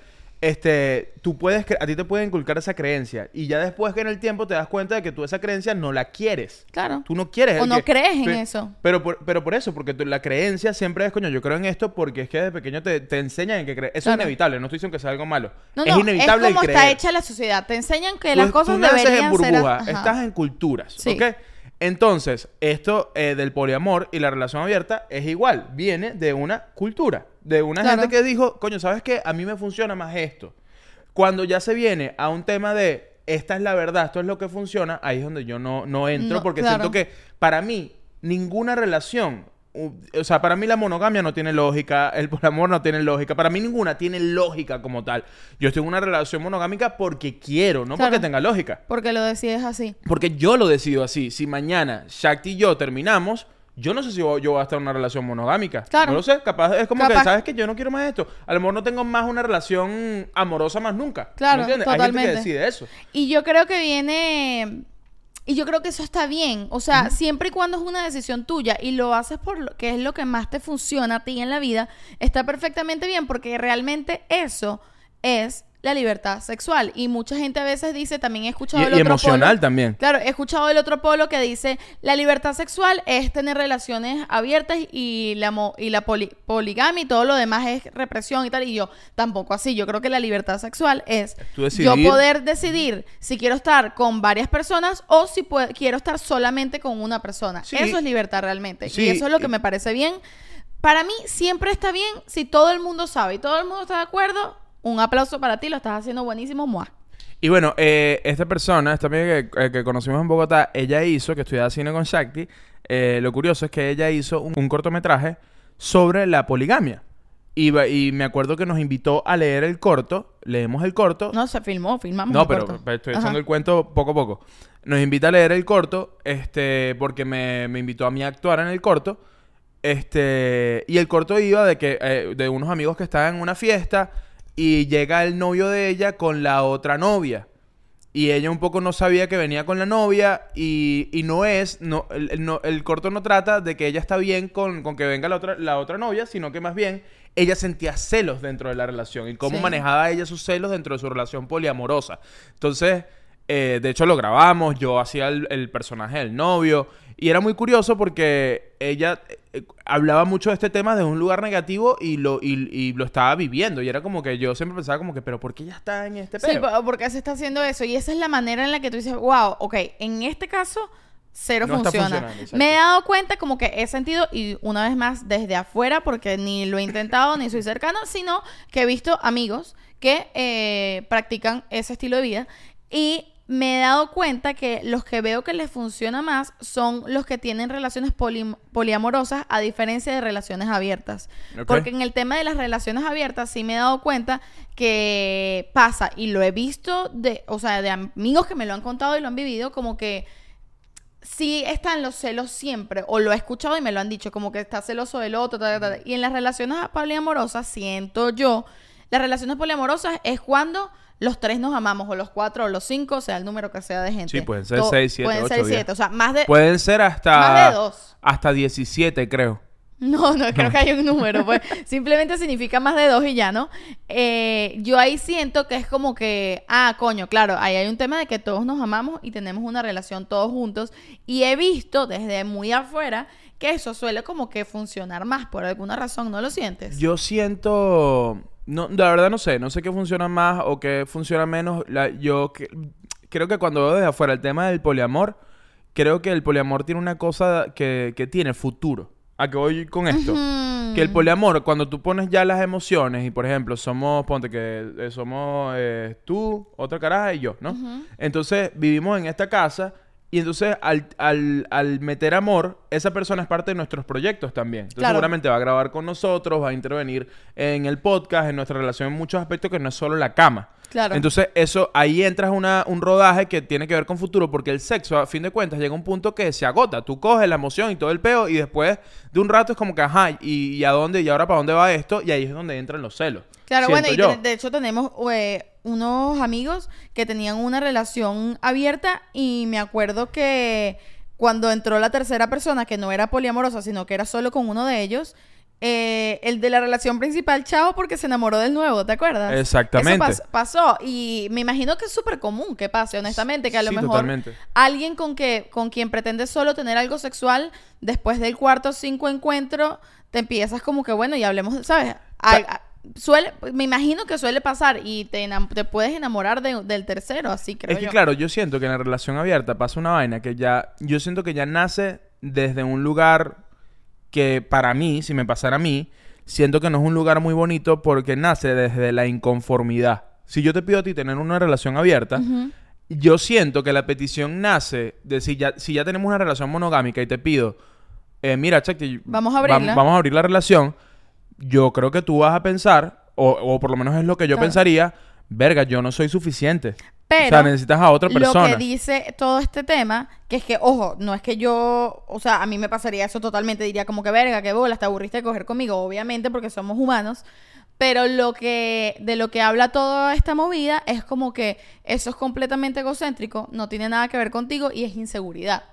este, tú puedes, a ti te puede inculcar esa creencia y ya después que en el tiempo te das cuenta de que tú esa creencia no la quieres. Claro. Tú no quieres. O no que- crees en eso. Pero por, pero por eso, porque tú- la creencia siempre es, coño, yo creo en esto porque es que desde pequeño te, te enseñan en que creer. Eso Claro. es inevitable, no estoy diciendo que sea algo malo. No, es no, inevitable es como el creer. está hecha la sociedad. Te enseñan que Tú- las cosas tú naces deberían en burbuja, ser... estás en culturas, Sí. ¿ok? Entonces, esto eh, del poliamor y la relación abierta es igual, viene de una cultura, de una Claro. gente que dijo, coño, ¿sabes qué? A mí me funciona más esto. Cuando ya se viene a un tema de, esta es la verdad, esto es lo que funciona, ahí es donde yo no, no entro, No, porque claro. siento que para mí ninguna relación, o sea, para mí la monogamia no tiene lógica, el poliamor no tiene lógica, para mí ninguna tiene lógica como tal. Yo estoy en una relación monogámica porque quiero, no Claro. porque tenga lógica. Porque lo decides así. Porque yo lo decido así. Si mañana Shakti y yo terminamos, yo no sé si yo yo voy a estar en una relación monogámica. Claro. No lo sé. Capaz es como Capaz. que, ¿sabes que Yo no quiero más esto. A lo mejor no tengo más una relación amorosa más nunca. Claro, ¿Me entiendes? Hay gente totalmente. que decide eso. Y yo creo que viene... Y yo creo que eso está bien. O sea, siempre y cuando es una decisión tuya y lo haces por lo que es lo que más te funciona a ti en la vida, está perfectamente bien porque realmente eso es la libertad sexual. Y mucha gente a veces dice, también he escuchado Y- el y otro emocional polo. también. Claro, he escuchado el otro polo que dice, la libertad sexual es tener relaciones abiertas y la, mo- y la poli- poligamia y todo lo demás es represión y tal. Y yo tampoco así. Yo creo que la libertad sexual es yo poder decidir si quiero estar con varias personas o si quiero estar solamente con una persona. Sí. Eso es libertad realmente. Sí, Y eso es lo que me parece bien. para mí siempre está bien si todo el mundo sabe y todo el mundo está de acuerdo. Un aplauso para ti, lo estás haciendo buenísimo, Moa. Y bueno, eh, esta persona, esta amiga que, eh, que conocimos en Bogotá, ella hizo, que estudiaba cine con Shakti, eh, lo curioso es que ella hizo un, un cortometraje sobre la poligamia. Y, y me acuerdo que nos invitó a leer el corto, leemos el corto, No, se filmó, filmamos. No, el pero, corto. pero estoy Ajá. echando el cuento poco a poco. Nos invita a leer el corto, este, porque me, me invitó a mí a actuar en el corto. Este, y el corto iba de que, eh, de unos amigos que estaban en una fiesta y llega el novio de ella con la otra novia. Y ella un poco no sabía que venía con la novia y, y no es, no el, el no- el corto no trata de que ella está bien con, con que venga la otra, la otra novia, sino que más bien ella sentía celos dentro de la relación y cómo Sí. manejaba ella sus celos dentro de su relación poliamorosa. Entonces, eh, de hecho lo grabamos, yo hacía el, el personaje del novio y era muy curioso porque ella eh, hablaba mucho de este tema desde un lugar negativo y lo, y, y lo estaba viviendo y era como que yo siempre pensaba como que, pero ¿por qué ella está en este Sí, peo? po- porque se está haciendo eso. Y esa es la manera en la que tú dices, wow, ok, en este caso, cero No funciona. Me he dado cuenta como que he sentido, y una vez más desde afuera, porque ni lo he intentado ni soy cercano, sino que he visto amigos que eh, practican ese estilo de vida. Y me he dado cuenta que los que veo que les funciona más son los que tienen relaciones poli- poliamorosas a diferencia de relaciones abiertas. Porque en el tema de las relaciones abiertas sí me he dado cuenta que pasa y lo he visto de, o sea, de amigos que me lo han contado y lo han vivido como que sí están los celos siempre o lo he escuchado y me lo han dicho como que está celoso del otro ta, ta, ta. y en las relaciones poliamorosas siento yo las relaciones poliamorosas es cuando los tres nos amamos o los cuatro o los cinco o sea el número que sea de gente Sí, pueden ser seis, siete, pueden ocho, ser diez. siete o sea más de Pueden ser hasta... Más de dos. Hasta 17, creo. No, no creo que haya un número, pues [laughs] simplemente significa más de dos y ya, ¿no? Eh, yo ahí siento que es como que, ah, coño, claro, ahí hay un tema de que todos nos amamos y tenemos una relación todos juntos y he visto desde muy afuera que eso suele como que funcionar más por alguna razón, ¿no lo sientes? Yo siento... No, la verdad no sé. No sé qué funciona más o qué funciona menos. La- yo que- creo que cuando veo desde afuera el tema del poliamor, creo que el poliamor tiene una cosa que, que tiene futuro. ¿A qué voy con esto? Que el poliamor, cuando tú pones ya las emociones y, por ejemplo, somos, ponte que eh, somos eh, tú, otra caraja y yo, ¿no? Entonces vivimos en esta casa y entonces al, al, al meter amor, esa persona es parte de nuestros proyectos también. Entonces Claro. seguramente va a grabar con nosotros, va a intervenir en el podcast, en nuestra relación en muchos aspectos que no es solo la cama. Claro. Entonces, eso, ahí entras una, un rodaje que tiene que ver con futuro, porque el sexo, a fin de cuentas, llega a un punto que se agota. Tú coges la emoción y todo el peo, y después de un rato es como que, ajá, ¿y, y a dónde? ¿Y ahora para dónde va esto? Y ahí es donde entran los celos. Claro, Siento bueno, y yo. de, de hecho tenemos eh, unos amigos que tenían una relación abierta y me acuerdo que cuando entró la tercera persona, que no era poliamorosa, sino que era solo con uno de ellos, eh, el de la relación principal, chao, porque se enamoró del nuevo, ¿te acuerdas? Exactamente. Eso pas- pasó y me imagino que es súper común que pase, honestamente, que a lo Sí, mejor totalmente. alguien con que con quien pretende solo tener algo sexual, después del cuarto o cinco encuentro, te empiezas como que, bueno, y hablemos, ¿sabes? A- a- suele, me imagino que suele pasar y te, te puedes enamorar de- del tercero, así creo Es que yo. claro, yo siento que en la relación abierta pasa una vaina que ya, yo siento que ya nace desde un lugar que para mí, si me pasara a mí, siento que no es un lugar muy bonito porque nace desde la inconformidad. Si yo te pido a ti tener una relación abierta, yo siento que la petición nace de si ya, si ya tenemos una relación monogámica y te pido, eh, mira, Chakti, Vamos a vamos a abrir la relación, yo creo que tú vas a pensar, o, o por lo menos es lo que yo Claro. pensaría, verga, yo no soy suficiente. Pero o sea, necesitas a otra persona. Lo que dice todo este tema, que es que, ojo, no es que yo, o sea, a mí me pasaría eso totalmente, diría como que verga, que bola, te aburriste de coger conmigo, obviamente, porque somos humanos. Pero lo que, de lo que habla toda esta movida es como que eso es completamente egocéntrico, no tiene nada que ver contigo y es inseguridad.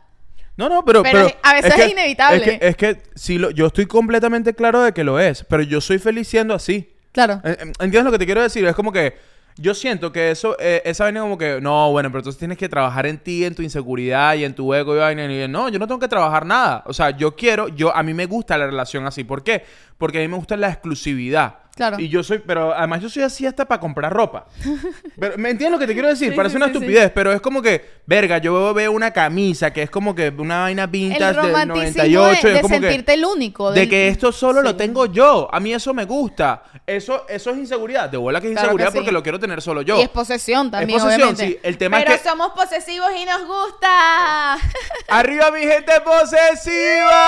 No, no, pero... Pero a veces es inevitable. Es que, es que sí lo- yo estoy completamente claro de que lo es, pero yo soy feliz siendo así. Claro. ¿Entiendes lo que te quiero decir? Es como que yo siento que eso, eh, esa vaina como que, no, bueno, pero entonces tienes que trabajar en ti, en tu inseguridad y en tu ego y vaina. Y no, yo no tengo que trabajar nada. O sea, yo quiero, yo, a mí me gusta la relación así. ¿Por qué? Porque a mí me gusta la exclusividad. Claro. Y yo soy, pero además yo soy así hasta para comprar ropa. [laughs] Pero, ¿Me entiendes lo que te quiero decir? Sí, Parece sí, una sí, sí. estupidez, pero es como que, verga, yo veo una camisa que es como que una vaina vintage del romanticismo 98 de, y de es como sentirte que... el único. De que esto solo lo tengo yo. A mí eso me gusta. Eso, eso es inseguridad. De bola que es Claro que inseguridad sí. porque lo quiero tener solo yo. Y es posesión también, posesión, obviamente. sí. El tema es Pero que- somos posesivos y nos gusta. [laughs] ¡Arriba mi gente posesiva!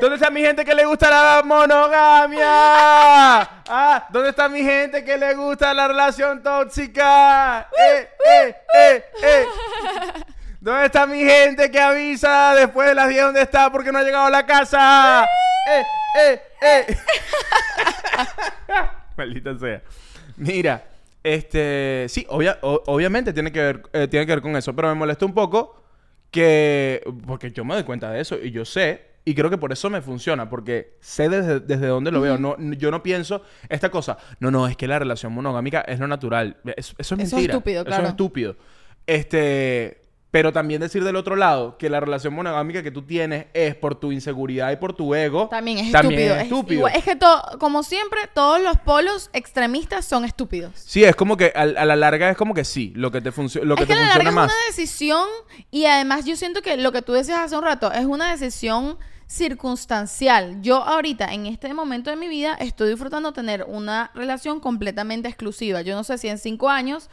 ¿Dónde está mi gente que le gusta la monogamia? Ah, ¿dónde está mi gente que le gusta la relación tóxica? ¡Eh, eh, eh, eh! ¿Dónde está mi gente que avisa después de las 10 dónde está porque no ha llegado a la casa? ¡Eh, eh, eh! [laughs] Maldita sea. Mira, este, sí, obvia- o- obviamente tiene que ver, eh, tiene que ver con eso, pero me molesta un poco que, porque yo me doy cuenta de eso y yo sé, y creo que por eso me funciona, porque sé desde, desde dónde lo veo. No, yo no pienso esta cosa, no, no, es que la relación monogámica es lo natural. Es- eso es Eso es mentira. estúpido, Eso claro. es estúpido. Este, pero también decir del otro lado que la relación monogámica que tú tienes es por tu inseguridad y por tu ego. También es también estúpido. es Es, estúpido. igual- es que to- como siempre, todos los polos extremistas son estúpidos. Sí, es como que al- a, la larga es como que sí, lo que te, funcio- lo que es te que a la funciona larga más. es una decisión y además yo siento que lo que tú decías hace un rato es una decisión circunstancial. Yo ahorita, en este momento de mi vida, estoy disfrutando tener una relación completamente exclusiva. Yo no sé si en cinco años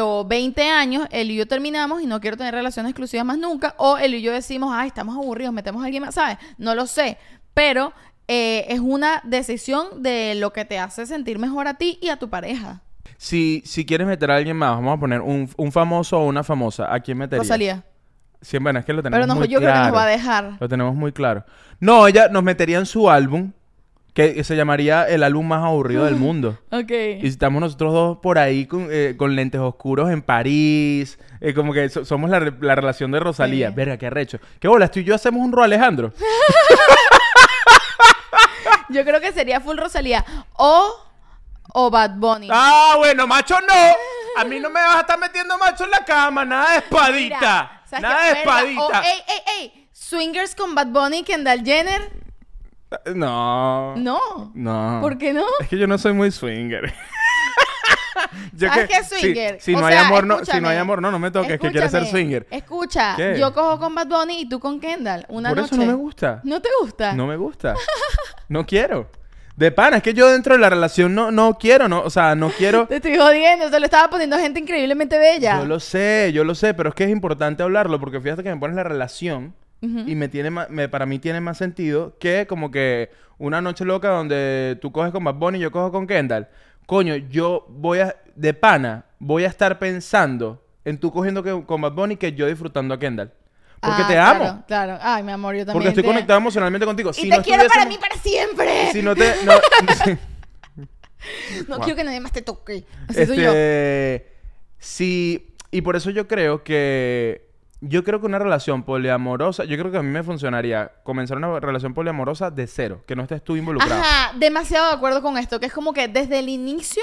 o 20 años él y yo terminamos y no quiero tener relaciones exclusivas más nunca, o él y yo decimos, ay, estamos aburridos, metemos a alguien más, ¿sabes? No lo sé, pero eh, es una decisión de lo que te hace sentir mejor a ti y a tu pareja. Si, si quieres meter a alguien más, vamos a poner un, un famoso o una famosa. ¿A quién meterías? Rosalía. Sí, bueno, es que lo tenemos Pero no, muy yo claro. creo que nos va a dejar. Lo tenemos muy claro. No, ella nos metería en su álbum, que se llamaría el álbum más aburrido del [laughs] mundo. Ok. Y estamos nosotros dos por ahí con, eh, con lentes oscuros en París. eh, como que so- somos la, re- la relación de Rosalía. Sí. Verga, qué arrecho. ¿Qué bolas? Tú y yo hacemos un Ro Alejandro. [laughs] Yo creo que sería full Rosalía. O, o Bad Bunny. Ah, bueno, macho no. A mí no me vas a estar metiendo macho en la cama. Nada de espadita. Mira, ¿sabes Nada de espadita. O, ey, ey, ey. Swingers con Bad Bunny Kendall Jenner. No. No. No. ¿Por qué no? Es que yo no soy muy swinger. [laughs] Yo ¿Sabes que- qué si- swinger? Si, O no hay amor, no, si no hay amor, no, no me toques, que quieres ser swinger. Escucha, ¿Qué? yo cojo con Bad Bunny y tú con Kendall. Una Por noche. eso no me gusta. ¿No te gusta? No me gusta. [laughs] No quiero. De pana, es que yo dentro de la relación no, no quiero, no, o sea, no quiero. Te estoy jodiendo. Se lo estaba poniendo gente increíblemente bella. Yo lo sé, yo lo sé, pero es que es importante hablarlo porque fíjate que me pones la relación y me tiene me, para mí tiene más sentido que como que una noche loca donde tú coges con Bad Bunny y yo cojo con Kendall. Coño, yo voy a, de pana, voy a estar pensando en tú cogiendo que- con Bad Bunny que yo disfrutando a Kendall. Porque Ah, te claro, amo. Claro, Ay, mi amor, yo también. Porque estoy te- conectado emocionalmente contigo. Y Si te no quiero para mí para siempre. [laughs] Si no te... No, [laughs] [laughs] No Wow. quiero que nadie más te toque. Así soy yo. este, sí, y por eso yo creo que yo creo que una relación poliamorosa, yo creo que a mí me funcionaría comenzar una relación poliamorosa de cero, que no estés tú involucrado. Ajá, demasiado de acuerdo con esto, que es como que desde el inicio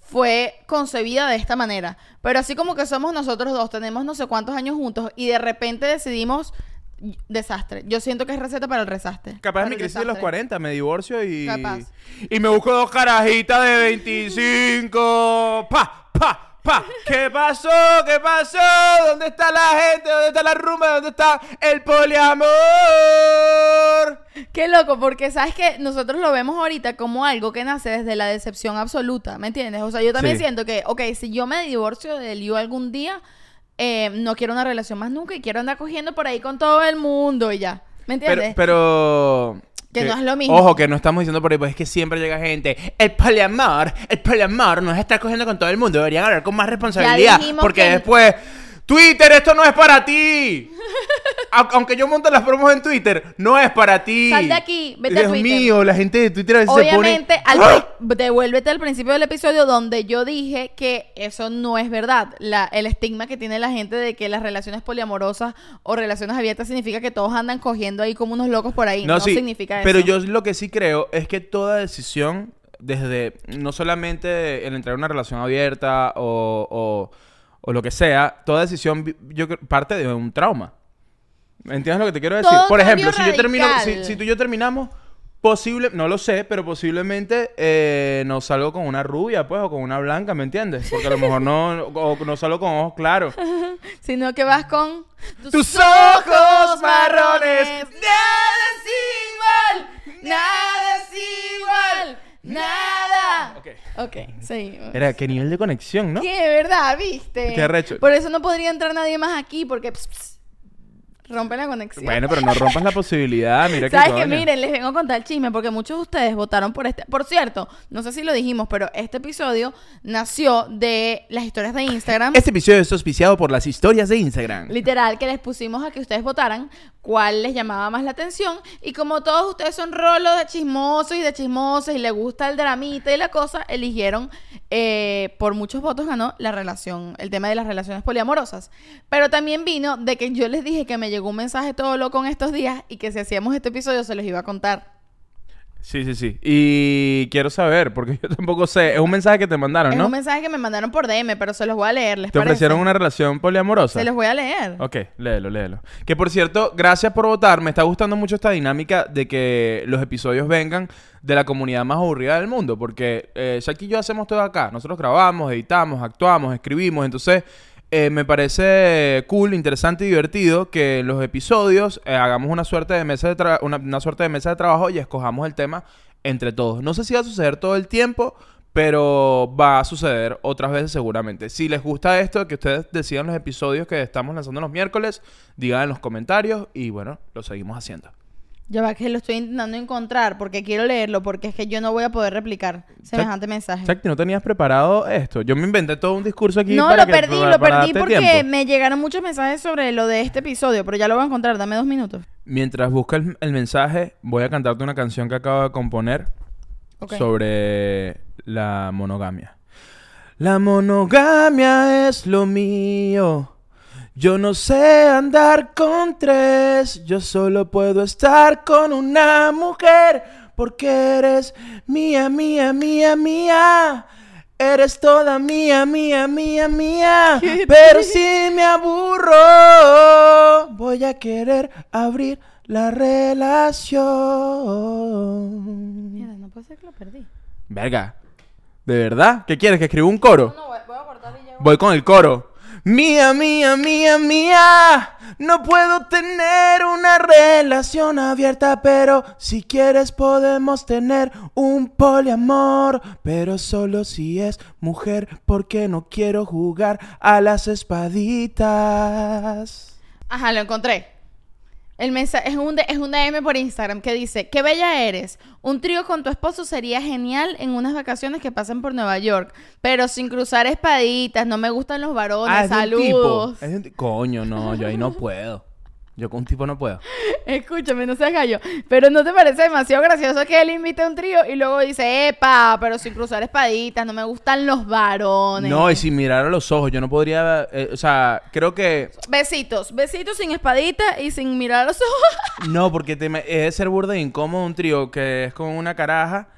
fue concebida de esta manera. Pero así como que somos nosotros dos, tenemos no sé cuántos años juntos y de repente decidimos desastre. Yo siento que es receta para el desastre. Capaz mi crisis de los desastre. 40 me divorcio y Capaz. y me busco dos carajitas de 25. Pa, pa, pa. ¿Qué pasó? ¿Qué pasó? ¿Dónde está la gente? ¿Dónde está la rumba? ¿Dónde está el poliamor? Qué loco, porque sabes que nosotros lo vemos ahorita como algo que nace desde la decepción absoluta, ¿me entiendes? O sea, yo también Sí. siento que, ok, si yo me divorcio de Liu algún día, eh, no quiero una relación más nunca y quiero andar cogiendo por ahí con todo el mundo y ya, ¿me Pero, entiendes? pero Que no es lo mismo. Ojo, que no estamos diciendo por ahí, pues es que siempre llega gente. El poliamor, el poliamor no es estar cogiendo con todo el mundo. Deberían hablar con más responsabilidad. Porque que- después, Twitter, esto no es para ti. Aunque yo monte las promos en Twitter, no es para ti. Sal de aquí, vete a Twitter. mío, la gente de Twitter a veces Obviamente, se al pone. ¡Ah! pri- devuélvete al principio del episodio donde yo dije que eso no es verdad. La, el estigma que tiene la gente de que las relaciones poliamorosas o relaciones abiertas significa que todos andan cogiendo ahí como unos locos por ahí. No, No, sí. significa eso. Pero yo lo que sí creo es que toda decisión, desde no solamente el entrar en una relación abierta o, o- o lo que sea, toda decisión yo parte de un trauma. ¿Me entiendes lo que te quiero decir? Todo Por ejemplo, si yo termino, si, tú y yo terminamos Posible, no lo sé, pero posiblemente eh, no salgo con una rubia, pues, o con una blanca, ¿me entiendes? Porque a lo mejor no, o no salgo con ojos claros. [laughs] Sino que vas con Tus ojos marrones. Nada es igual. Nada es igual. Nada. Ok. Seguimos. Era, qué nivel de conexión, ¿no? ¿Qué? ¿Verdad? ¿Viste? Qué arrecho. Por eso no podría entrar nadie más aquí porque ps, ps, rompe la conexión. Bueno, pero no rompas la posibilidad, mira que ¿Sabes qué? coño. Miren, les vengo a contar el chisme porque muchos de ustedes votaron por este. Por cierto, no sé si lo dijimos, pero este episodio nació de las historias de Instagram. Este episodio es auspiciado por las historias de Instagram. Literal, que les pusimos a que ustedes votaran cuál les llamaba más la atención. Y como todos ustedes son rolos de chismosos y de chismosos y les gusta el dramita y la cosa, eligieron, eh, por muchos votos ganó la relación, el tema de las relaciones poliamorosas. Pero también vino de que yo les dije que me llegó un mensaje todo loco en estos días y que si hacíamos este episodio se los iba a contar. Sí, sí, sí. Y quiero saber, porque [laughs] yo tampoco sé. Es un mensaje que te mandaron, Es ¿no? un mensaje que me mandaron por DM, pero se los voy a leer, ¿les Te parece? ofrecieron una relación poliamorosa. Se los voy a leer. Ok, léelo, léelo. Que por cierto, gracias por votar. Me está gustando mucho esta dinámica de que los episodios vengan de la comunidad más aburrida del mundo. Porque eh, Shaki y yo hacemos todo acá. Nosotros grabamos, editamos, actuamos, escribimos. Entonces, eh, me parece cool, interesante y divertido que en los episodios eh, hagamos una suerte de mesa de una, una suerte de mesa de trabajo y escojamos el tema entre todos. No sé si va a suceder todo el tiempo. Pero va a suceder otras veces seguramente. Si les gusta esto, que ustedes decidan los episodios que estamos lanzando los miércoles, digan en los comentarios y bueno, lo seguimos haciendo. Ya va que lo estoy intentando encontrar porque quiero leerlo, porque es que yo no voy a poder replicar semejante mensaje. Chakti, ¿no tenías preparado esto? Yo me inventé todo un discurso aquí No, para lo que- perdí, para- lo para perdí porque tiempo. me llegaron muchos mensajes sobre lo de este episodio, pero ya lo voy a encontrar, dame dos minutos. Mientras busca el, el mensaje, voy a cantarte una canción que acabo de componer sobre la monogamia. La monogamia es lo mío. Yo no sé andar con tres. Yo solo puedo estar con una mujer. Porque eres mía, mía, mía, mía. Eres toda mía, mía, mía, mía. Pero si me aburro, voy a querer abrir la relación. Mierda, no puede ser que lo perdí. Verga. ¿De verdad? ¿Qué quieres? ¿Que escriba un coro? No, voy, voy a cortar y ya. Voy con el coro. Mía, mía, mía, mía. No puedo tener una relación abierta, pero si quieres podemos tener un poliamor. Pero solo si es mujer, porque no quiero jugar a las espaditas. Ajá, lo encontré. El mensaje es un, de- es un DM por Instagram que dice, qué bella eres. Un trío con tu esposo sería genial en unas vacaciones que pasen por Nueva York, pero sin cruzar espaditas. No me gustan los varones. Ah, es de un tipo. Saludos. Es un Coño, no, yo ahí no puedo. Yo con un tipo no puedo. Escúchame, no seas gallo. Pero ¿no te parece demasiado gracioso que él invite a un trío y luego dice, epa, pero sin cruzar espaditas, no me gustan los varones? No, y sin mirar a los ojos, yo no podría, eh, o sea, creo que Besitos, besitos sin espadita y sin mirar a los ojos. [laughs] no, porque te, me- es de ser burda de incómodo un trío que es con una caraja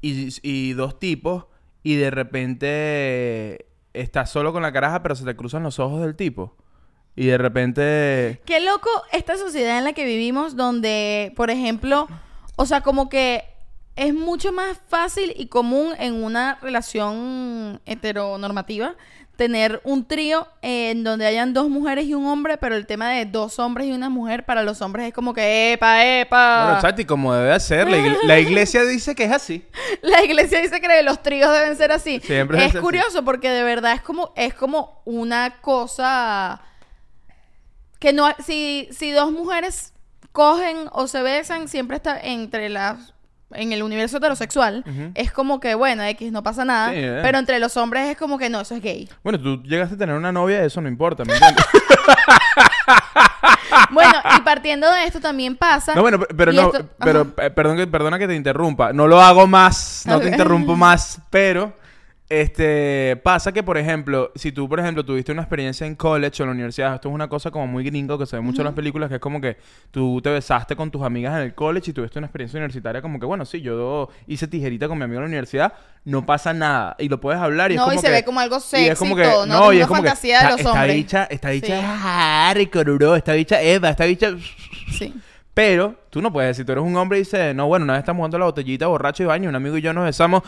y, y dos tipos y de repente estás solo con la caraja pero se te cruzan los ojos del tipo y de repente Qué loco esta sociedad en la que vivimos donde, por ejemplo, o sea, como que es mucho más fácil y común en una relación heteronormativa tener un trío en donde hayan dos mujeres y un hombre, pero el tema de dos hombres y una mujer para los hombres es como que epa, epa. bueno, Chati, como debe de ser, la, igle- la iglesia dice que es así. [laughs] La iglesia dice que los tríos deben ser así. Siempre es es así. curioso porque de verdad es como es como una cosa que no si si dos mujeres cogen o se besan siempre está entre las en el universo heterosexual es como que bueno X no pasa nada Sí, eh. pero entre los hombres es como que no eso es gay Bueno, tú llegaste a tener una novia, eso no importa, ¿me entiendes? [laughs] bueno y partiendo de esto también pasa No, bueno, pero no, esto- pero eh, perdón que, perdona que te interrumpa. No lo hago más, no te interrumpo más, pero este pasa que, por ejemplo, si tú, por ejemplo, tuviste una experiencia en college o en la universidad, esto es una cosa como muy gringo que se ve mucho en las películas, que es como que tú te besaste con tus amigas en el college y tuviste una experiencia universitaria como que, bueno, sí, yo hice tijerita con mi amigo en la universidad, no pasa nada y lo puedes hablar y No, es y como se que- ve como algo y sexy es como y que, todo, ¿no? no, y es como que fantasía de esta, los esta hombres. bicha, esta bicha Sí. es Harry Coruro, esta bicha Eva, esta bicha sí Pero tú no puedes decir, tú eres un hombre y dices, no, bueno, una vez estamos jugando la botellita borracho y baño, un amigo y yo nos besamos.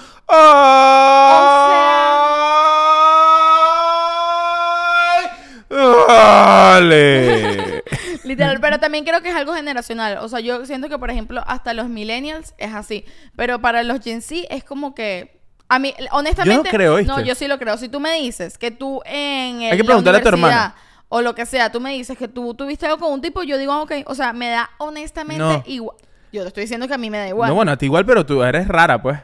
¡Ay! [laughs] ¡Dale! Literal, pero también creo que es algo generacional. O sea, yo siento que, por ejemplo, hasta los millennials es así. Pero para los Gen Z es como que. A mí, honestamente. Yo no creo, ¿oíste? No, yo sí lo creo. Si tú me dices que tú en. el- Hay que la preguntarle a tu hermana. O lo que sea, tú me dices que tú tuviste algo con un tipo, yo digo, ok. O sea, me da honestamente No. igual. Yo te estoy diciendo que a mí me da igual. No, bueno, a ti igual, pero tú eres rara, pues.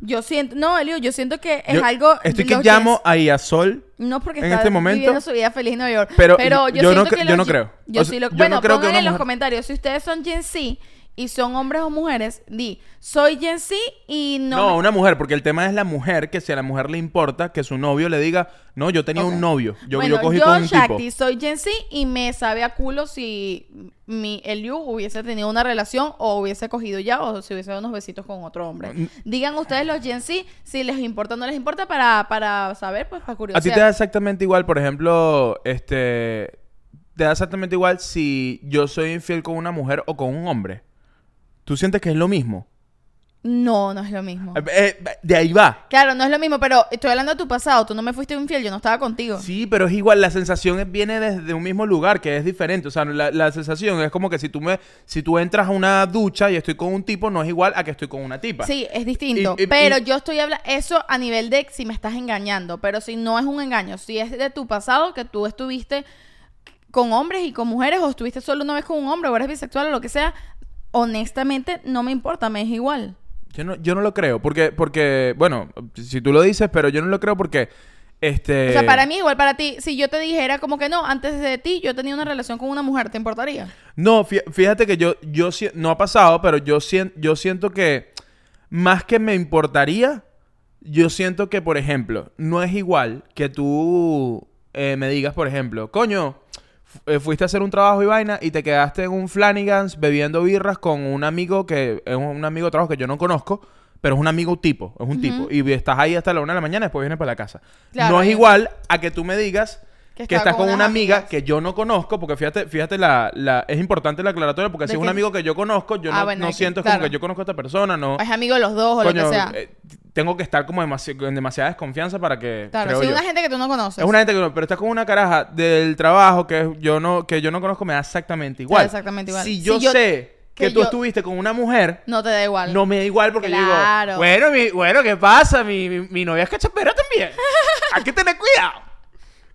Yo siento. No, Elio, yo siento que es Yo algo. Estoy que llamo a Sol No porque en está este momento- viviendo su vida feliz en Nueva York. Pero Pero, yo- no siento cre- que yo los no creo. Yo O sea, sí lo, yo no bueno, creo pongan en los comentarios si ustedes son Gen Z y son hombres o mujeres, di, soy Gen Z y no. No, me- una mujer, porque el tema es la mujer, que si a la mujer le importa que su novio le diga, no, yo tenía un novio, yo, bueno, yo cogí yo, con un Shakti, tipo. soy Gen Z y me sabe a culo si mi Eliu hubiese tenido una relación o hubiese cogido ya o si hubiese dado unos besitos con otro hombre. Mm. Digan ustedes los Gen Z si les importa o no les importa para, para saber, pues para A curiosidad. ti te da exactamente igual, por ejemplo, este, te da exactamente igual si yo soy infiel con una mujer o con un hombre. ¿Tú sientes que es lo mismo? No, no es lo mismo. Eh, eh, de ahí va. Claro, no es lo mismo, pero estoy hablando de tu pasado. Tú no me fuiste infiel, yo no estaba contigo. Sí, pero es igual, la sensación viene desde un mismo lugar, que es diferente. O sea, la, la sensación es como que si tú me, si tú entras a una ducha y estoy con un tipo, no es igual a que estoy con una tipa. Sí, es distinto. Y- y- pero y- yo estoy hablando eso a nivel de si me estás engañando. Pero si no es un engaño, si es de tu pasado que tú estuviste con hombres y con mujeres, o estuviste solo una vez con un hombre, o eres bisexual o lo que sea, honestamente no me importa, me es igual. Yo no, yo no lo creo, porque, porque, bueno, si tú lo dices, pero yo no lo creo porque, este... O sea, para mí igual, para ti, si yo te dijera como que no, antes de ti yo tenía una relación con una mujer, ¿te importaría? No, fí- fíjate que yo, yo si- no ha pasado, pero yo, yo siento que más que me importaría, yo siento que, por ejemplo, no es igual que tú eh, me digas, por ejemplo, coño, fuiste a hacer un trabajo y vaina y te quedaste en un Flanagan's bebiendo birras con un amigo que es un amigo de trabajo que yo no conozco. Pero es un amigo tipo, es un tipo. Y estás ahí hasta la una de la mañana, después vienes para la casa. Claro, no es eh. igual a que tú me digas Que que, estás con una amiga amigas. que yo no conozco, porque fíjate, fíjate la, la- es importante la aclaratoria, porque ¿De si es un amigo que yo conozco, yo Ah, no, bueno, no es que- siento claro. como que yo conozco a esta persona, no. Es amigo de los dos o Coño, lo que sea. eh, tengo que estar como demasi- en demasiada desconfianza para que. claro, creo si yo. una gente que tú no conoces. Es una gente que no, pero estás con una caraja del trabajo que es- yo no, que yo no conozco, me da exactamente igual. exactamente igual. Si Si yo, sé que, que tú yo- estuviste con una mujer, No te da igual. no me da igual porque yo digo, bueno, mi, bueno, ¿qué pasa? Mi, mi, mi novia es cachapera también. [laughs] Hay que tener cuidado.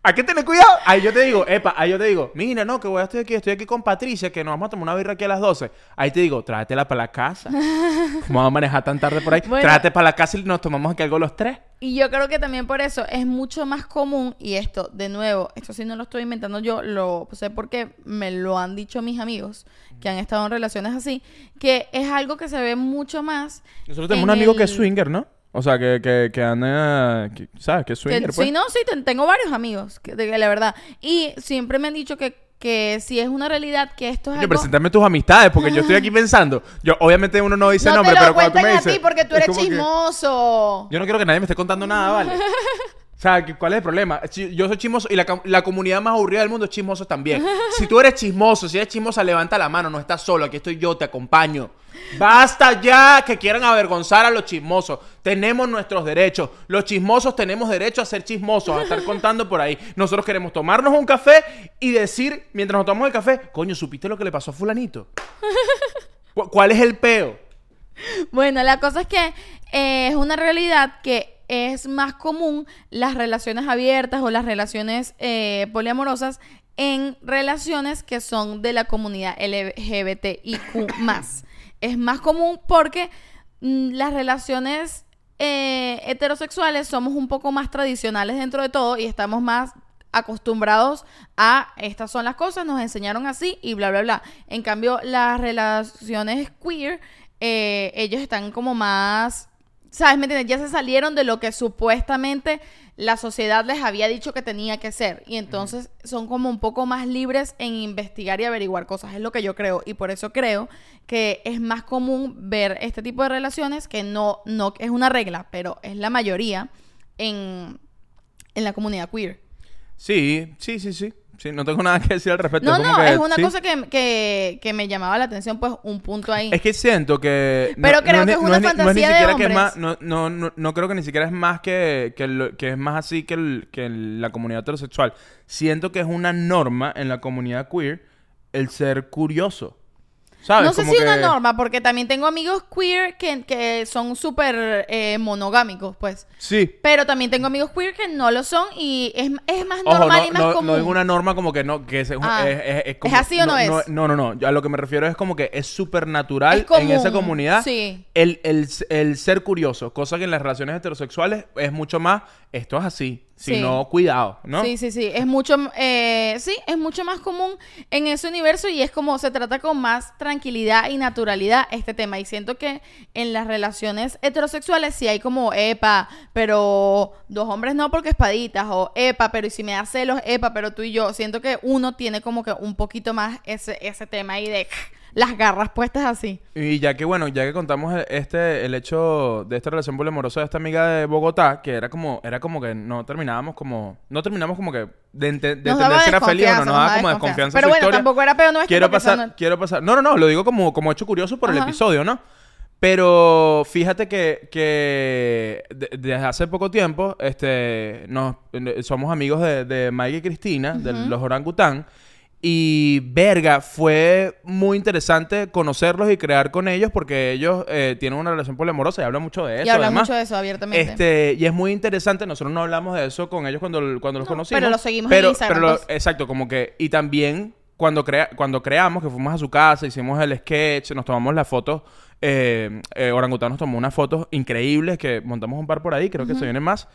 Hay que tener cuidado. Ahí yo te digo, epa, ahí yo te digo, mira, no, que voy a estar aquí, estoy aquí con Patricia, que nos vamos a tomar una birra aquí a las 12. Ahí te digo, tráetela para la casa. [laughs] ¿Cómo vamos a manejar tan tarde por ahí? Bueno. Tráete para la casa y nos tomamos aquí algo los tres. Y yo creo que también por eso es mucho más común, y esto, de nuevo, esto sí no lo estoy inventando yo, lo sé porque me lo han dicho mis amigos que han estado en relaciones así, que es algo que se ve mucho más. Nosotros tenemos en un amigo que es swinger, ¿no? O sea, que, que, que anda, que- ¿sabes? Que swinger, pues. Sí, no, sí, ten- tengo varios amigos, que, de, la verdad. Y siempre me han dicho que, que si es una realidad, que esto es Oye, algo... preséntame tus amistades, porque yo estoy aquí pensando. Yo, obviamente uno no dice no nombre, te lo pero cuando tú me a dices. ti porque tú es eres chismoso. Yo no quiero que nadie me esté contando nada, ¿vale? [laughs] O sea, ¿qué- ¿cuál es el problema? Yo soy chismoso y la, la comunidad más aburrida del mundo es chismoso también. Si tú eres chismoso, si eres chismosa, levanta la mano, no estás solo, aquí estoy yo, te acompaño. Basta ya que quieran avergonzar a los chismosos. Tenemos nuestros derechos. Los chismosos tenemos derecho a ser chismosos, a estar contando por ahí. Nosotros queremos tomarnos un café y decir, mientras nos tomamos el café, coño, ¿supiste lo que le pasó a fulanito? [laughs] ¿Cu- ¿Cuál es el peo? Bueno, la cosa es que eh, es una realidad que es más común las relaciones abiertas o las relaciones eh, poliamorosas en relaciones que son de la comunidad LGBTIQ+. Es más común porque mm, las relaciones eh, heterosexuales somos un poco más tradicionales dentro de todo y estamos más acostumbrados a estas son las cosas, nos enseñaron así y bla, bla, bla. En cambio, las relaciones queer, eh, ellos están como más, ¿sabes? ¿Me entiendes? Ya se salieron de lo que supuestamente la sociedad les había dicho que tenía que ser. Y entonces son como un poco más libres en investigar y averiguar cosas. Es lo que yo creo. Y por eso creo que es más común ver este tipo de relaciones que no, no es una regla, pero es la mayoría en, en la comunidad queer. Sí, sí, sí, sí. Sí, no tengo [laughs] nada que decir al respecto. No, como no, que, es una sí. cosa que, que, que me llamaba la atención, pues un punto ahí. Es que siento que... Pero creo que es una ni- no fantasía de que es hombres. más... No, no, no, no creo que ni siquiera es más que... Que, lo- que es más así que, el- que el- la comunidad heterosexual. Siento que es una norma en la comunidad queer el ser curioso. ¿Sabes? no sé Como si una que- norma, porque también tengo amigos queer que, que son súper eh, monogámicos, pues. Sí. Pero también tengo amigos queer que no lo son y es, es más Ojo, normal no, y más no, común. no digo una norma como que no, que es, Ah. es, es- es como- ¿Es así o no es? No, no, no. A lo que me refiero es como que es súper natural Es en esa comunidad sí. el, el, el ser curioso, cosa que en las relaciones heterosexuales es mucho más, esto es así, si Sí. no, cuidado, ¿no? Sí, sí, sí. Es mucho, eh, sí, es mucho más común en ese universo y es como se trata con más tranquilidad y naturalidad este tema. Y siento que en las relaciones heterosexuales sí hay como, epa, pero dos hombres no porque espaditas, o epa, pero y si me da celos, epa, pero tú y yo. Siento que uno tiene como que un poquito más ese, ese tema ahí de las garras puestas así. Y ya que, bueno, ya que contamos el- este, el hecho de esta relación poliamorosa de esta amiga de Bogotá, que era como, era como que no terminábamos como, no terminamos como que de, ente- de Nos entender si era feliz o no, desconfianza, nos daba nos como desconfianza. Pero su bueno, historia. tampoco era peor nuestro Quiero pasar, quiero pasar. No, no, no, lo digo como, como hecho curioso por el episodio, ¿no? Pero fíjate que, que de- desde hace poco tiempo este, nos, somos amigos de, de Mike y Cristina, de los orangután. Y verga, fue muy interesante conocerlos y crear con ellos porque ellos eh, tienen una relación poliamorosa y hablan mucho de eso. y hablan además. mucho de eso abiertamente. Este, y es muy interesante, nosotros no hablamos de eso con ellos cuando, cuando los No, conocimos. pero lo seguimos en pero, Instagram, pero lo- pues. exacto, como que, y también cuando, crea, cuando creamos, que fuimos a su casa, hicimos el sketch, nos tomamos las fotos, eh, eh, Orangután nos tomó unas fotos increíbles que montamos un par por ahí, creo que se vienen más.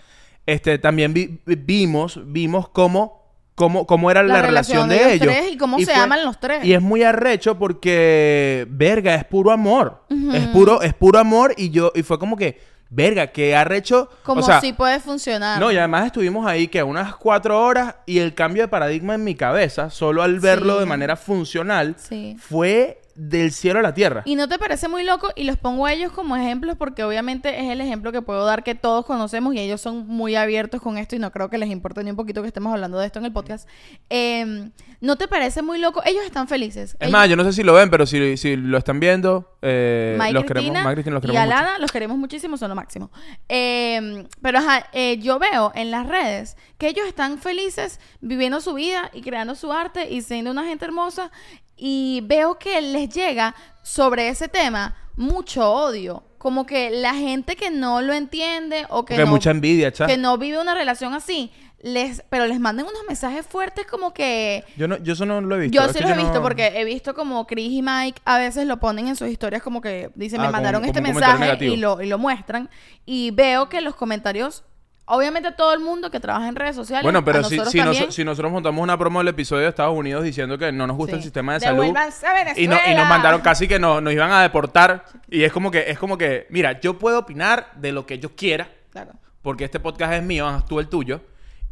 Este, también vi- vi- vimos, vimos cómo, cómo, cómo era la, relación, de, ellos. tres y cómo se fue- aman los tres. Y es muy arrecho porque, verga, es puro amor. Es puro, es puro amor y yo, y fue como que, verga, que arrecho. como o sea, si puede funcionar. no, y además estuvimos ahí que unas cuatro horas y el cambio de paradigma en mi cabeza, solo al verlo Sí. de manera funcional, Sí. fue del cielo a la tierra. ¿Y no te parece muy loco? Y los pongo a ellos como ejemplos porque obviamente es el ejemplo que puedo dar que todos conocemos y ellos son muy abiertos con esto y no creo que les importe ni un poquito que estemos hablando de esto en el podcast. Eh, ¿No te parece muy loco? Ellos están felices. Es Ellos- más, yo no sé si lo ven, pero si, si lo están viendo, eh, Mike los Cristina queremos, Mike y Cristina, los y queremos mucho. Alana los queremos muchísimo, son lo máximo. Eh, pero ajá, eh, yo veo en las redes que ellos están felices viviendo su vida y creando su arte y siendo una gente hermosa y veo que les llega sobre ese tema mucho odio. Como que la gente que no lo entiende o que, Que no, mucha envidia, cha. que no vive una relación así, les, pero les mandan unos mensajes fuertes como que Yo, no, yo eso no lo he visto. yo sí los he no- visto porque he visto como Chris y Mike a veces lo ponen en sus historias como que dicen, Ah, me como- mandaron como este mensaje y lo, y lo muestran. Y veo que los comentarios, obviamente todo el mundo que trabaja en redes sociales, Bueno, a pero si, nosotros si, nos- si nosotros montamos una promo del episodio de Estados Unidos diciendo que no nos gusta Sí. el sistema de salud a y, no- y nos mandaron casi que no- nos iban a deportar y es como que es como que mira yo puedo opinar de lo que yo quiera Claro. porque este podcast es mío haz tú el tuyo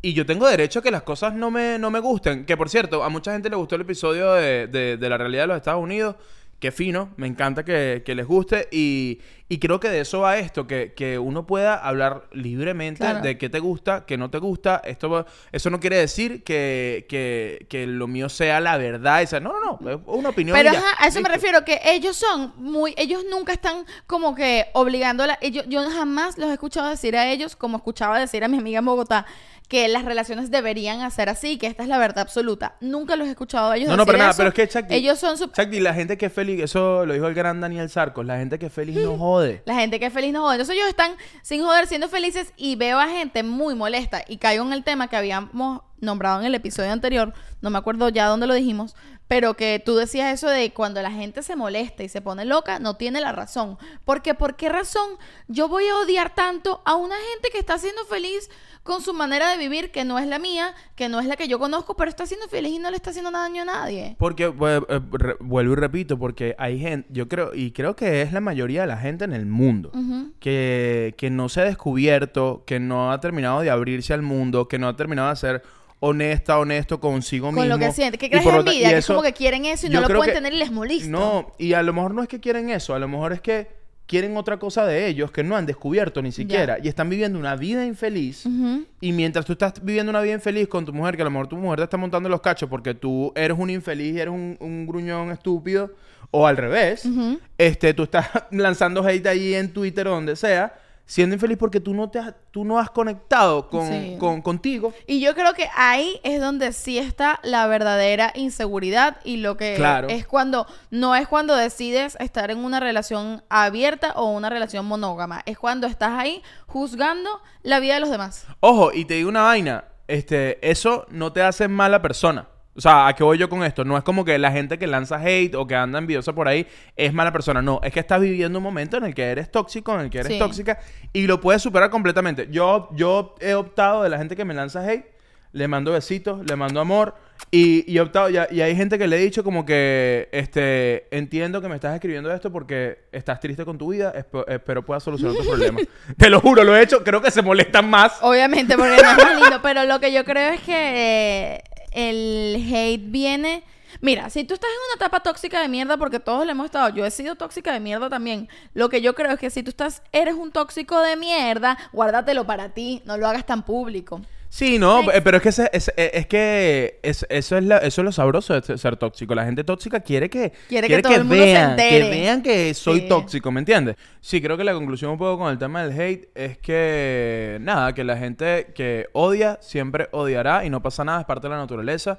y yo tengo derecho a que las cosas no me, no me gusten que por cierto a mucha gente le gustó el episodio de, de- de la realidad de los Estados Unidos Qué fino, me encanta que, que les guste y, y creo que de eso va esto, que, que uno pueda hablar libremente Claro. de qué te gusta, qué no te gusta. Esto, va- eso no quiere decir que, que, que lo mío sea la verdad. Esa, no, no, no, es una opinión. Pero y ya. ajá, a eso me refiero, que ellos son muy, ellos nunca están como que obligándola. Ellos, yo jamás los he escuchado decir a ellos, como escuchaba decir a mi amiga en Bogotá, que las relaciones deberían hacer así, que esta es la verdad absoluta. Nunca los he escuchado a ellos No, no, pero nada, eso. pero es que Chucky, ellos son su- Chucky, la gente que es feliz, eso lo dijo el gran Daniel Sarcos, la gente que es feliz no [laughs] jode. La gente que es feliz no jode. Entonces ellos están sin joder, siendo felices y veo a gente muy molesta. Y caigo en el tema que habíamos nombrado en el episodio anterior, no me acuerdo ya dónde lo dijimos, pero que tú decías eso de cuando la gente se molesta y se pone loca, no tiene la razón. Porque ¿por qué razón yo voy a odiar tanto a una gente que está siendo feliz con su manera de vivir, que no es la mía, que no es la que yo conozco, pero está siendo feliz y no le está haciendo daño a nadie? Porque, pues, eh, re- vuelvo y repito, porque hay gente, yo creo, y creo que es la mayoría de la gente en el mundo, que, que no se ha descubierto, que no ha terminado de abrirse al mundo, que no ha terminado de ser honesta, honesto consigo mismo. Con lo que siente. Que Y crees por envidia, que es como que quieren eso y no lo pueden que- tener y les molesta. No, y a lo mejor no es que quieren eso, a lo mejor es que quieren otra cosa de ellos que no han descubierto ni siquiera y están viviendo una vida infeliz y mientras tú estás viviendo una vida infeliz con tu mujer, que a lo mejor tu mujer te está montando los cachos porque tú eres un infeliz y eres un, un gruñón estúpido o al revés, este, tú estás [laughs] lanzando hate ahí en Twitter o donde sea siendo infeliz porque tú no te has, tú no has conectado con, Sí. con- contigo. Y yo creo que ahí es donde sí está la verdadera inseguridad y lo que Claro. es cuando no es cuando decides estar en una relación abierta o una relación monógama, es cuando estás ahí juzgando la vida de los demás. Ojo, y te digo una vaina, este, eso no te hace mala persona. O sea, ¿a qué voy yo con esto? No es como que la gente que lanza hate o que anda envidiosa por ahí es mala persona. No, es que estás viviendo un momento en el que eres tóxico, en el que eres Sí. tóxica y lo puedes superar completamente. Yo, yo he optado de la gente que me lanza hate, le mando besitos, le mando amor y, y he optado, y, y hay gente que le he dicho como que, este, entiendo que me estás escribiendo esto porque estás triste con tu vida, esp- espero puedas solucionar tu problema. [laughs] Te lo juro, lo he hecho, creo que se molestan más. Obviamente, porque no es más lindo, pero lo que yo creo es que eh, el hate viene... Mira, si tú estás en una etapa tóxica de mierda, porque todos lo hemos estado, yo he sido tóxica de mierda también. Lo que yo creo es que si tú estás, eres un tóxico de mierda, guárdatelo para ti, no lo hagas tan público. Sí, no, eh, pero es que, ese- es, es- es que es- eso, es la- eso es lo sabroso de ser tóxico. La gente tóxica quiere que, Quiere que todo el mundo se vean, que vean que soy Sí. tóxico, ¿me entiendes? Sí, creo que la conclusión un poco con el tema del hate es que, nada, que la gente que odia siempre odiará y no pasa nada, es parte de la naturaleza.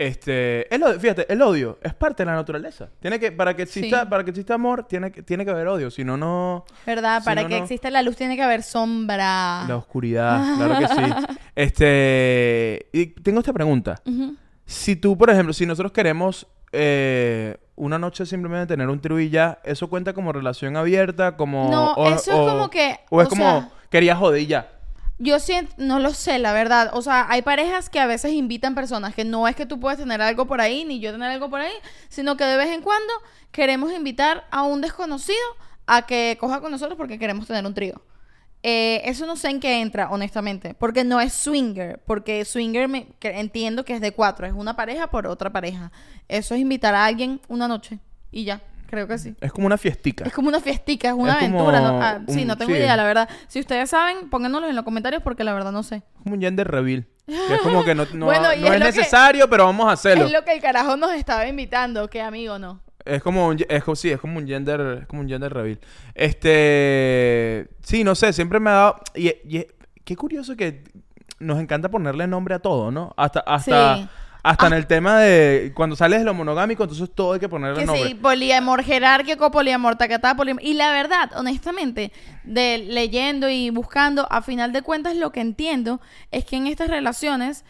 Este, el odio, fíjate, el odio es parte de la naturaleza. Tiene que, para que exista, Sí. para que exista amor, tiene que, tiene que haber odio, si no, no... ¿Verdad? Si Para no, que no. exista la luz tiene que haber sombra. La oscuridad, claro que sí. [laughs] Este, y tengo esta pregunta. Si tú, por ejemplo, si nosotros queremos eh, una noche simplemente tener un trío y ya, ¿eso cuenta como relación abierta? Como, No, eso es como que, O es o como, sea- quería joder y ya. Yo siento, no lo sé, la verdad. O sea, hay parejas que a veces invitan personas, que no es que tú puedes tener algo por ahí, ni yo tener algo por ahí, sino que de vez en cuando queremos invitar a un desconocido a que coja con nosotros porque queremos tener un trío. Eh, eso no sé en qué entra, honestamente, porque no es swinger, porque swinger me, que entiendo que es de cuatro, es una pareja por otra pareja. Eso es invitar a alguien una noche y ya, creo que sí. Es como una fiestica. Es como una fiestica, es una Es aventura. ¿no? Ah, sí, no tengo sí. idea, la verdad. Si ustedes saben, pónganoslo en los comentarios porque la verdad no sé. Es como un gender reveal. Que es como que no, no- [laughs] Bueno, y no es es, lo que- necesario, pero vamos a hacerlo. Es lo que el carajo nos estaba invitando, que amigo no. Es como un, es como, sí, es como un gender, es como un gender reveal. Este, sí, no sé, siempre me ha dado y, y- qué curioso que nos encanta ponerle nombre a todo, ¿no? Hasta hasta Sí. hasta en Ah. el tema de cuando sales de lo monogámico, entonces todo hay que ponerle Que nombre. sí, poliamor jerárquico, poliamor tacatá, poliamor... Y la verdad, honestamente, de leyendo y buscando, a final de cuentas lo que entiendo es que en estas relaciones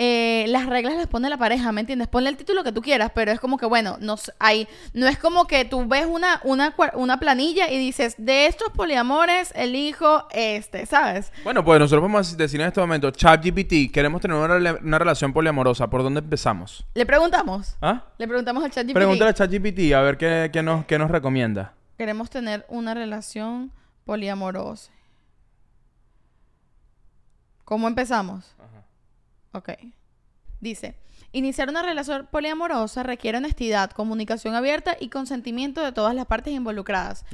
eh, las reglas las pone la pareja, ¿me entiendes? Ponle el título que tú quieras, pero es como que, bueno, no, hay, no es como que tú ves una, una, una planilla y dices, de estos poliamores elijo este, ¿sabes? Bueno, pues nosotros podemos decir en este momento, ChatGPT, queremos tener una, una relación poliamorosa, ¿por dónde empezamos? Le preguntamos. ¿Ah? Le preguntamos al chat GPT. Pregúntale a ChatGPT a ver qué, qué nos, qué nos recomienda. Queremos tener una relación poliamorosa. ¿Cómo empezamos? Ok. Dice, iniciar una relación poliamorosa requiere honestidad, comunicación abierta y consentimiento de todas las partes involucradas.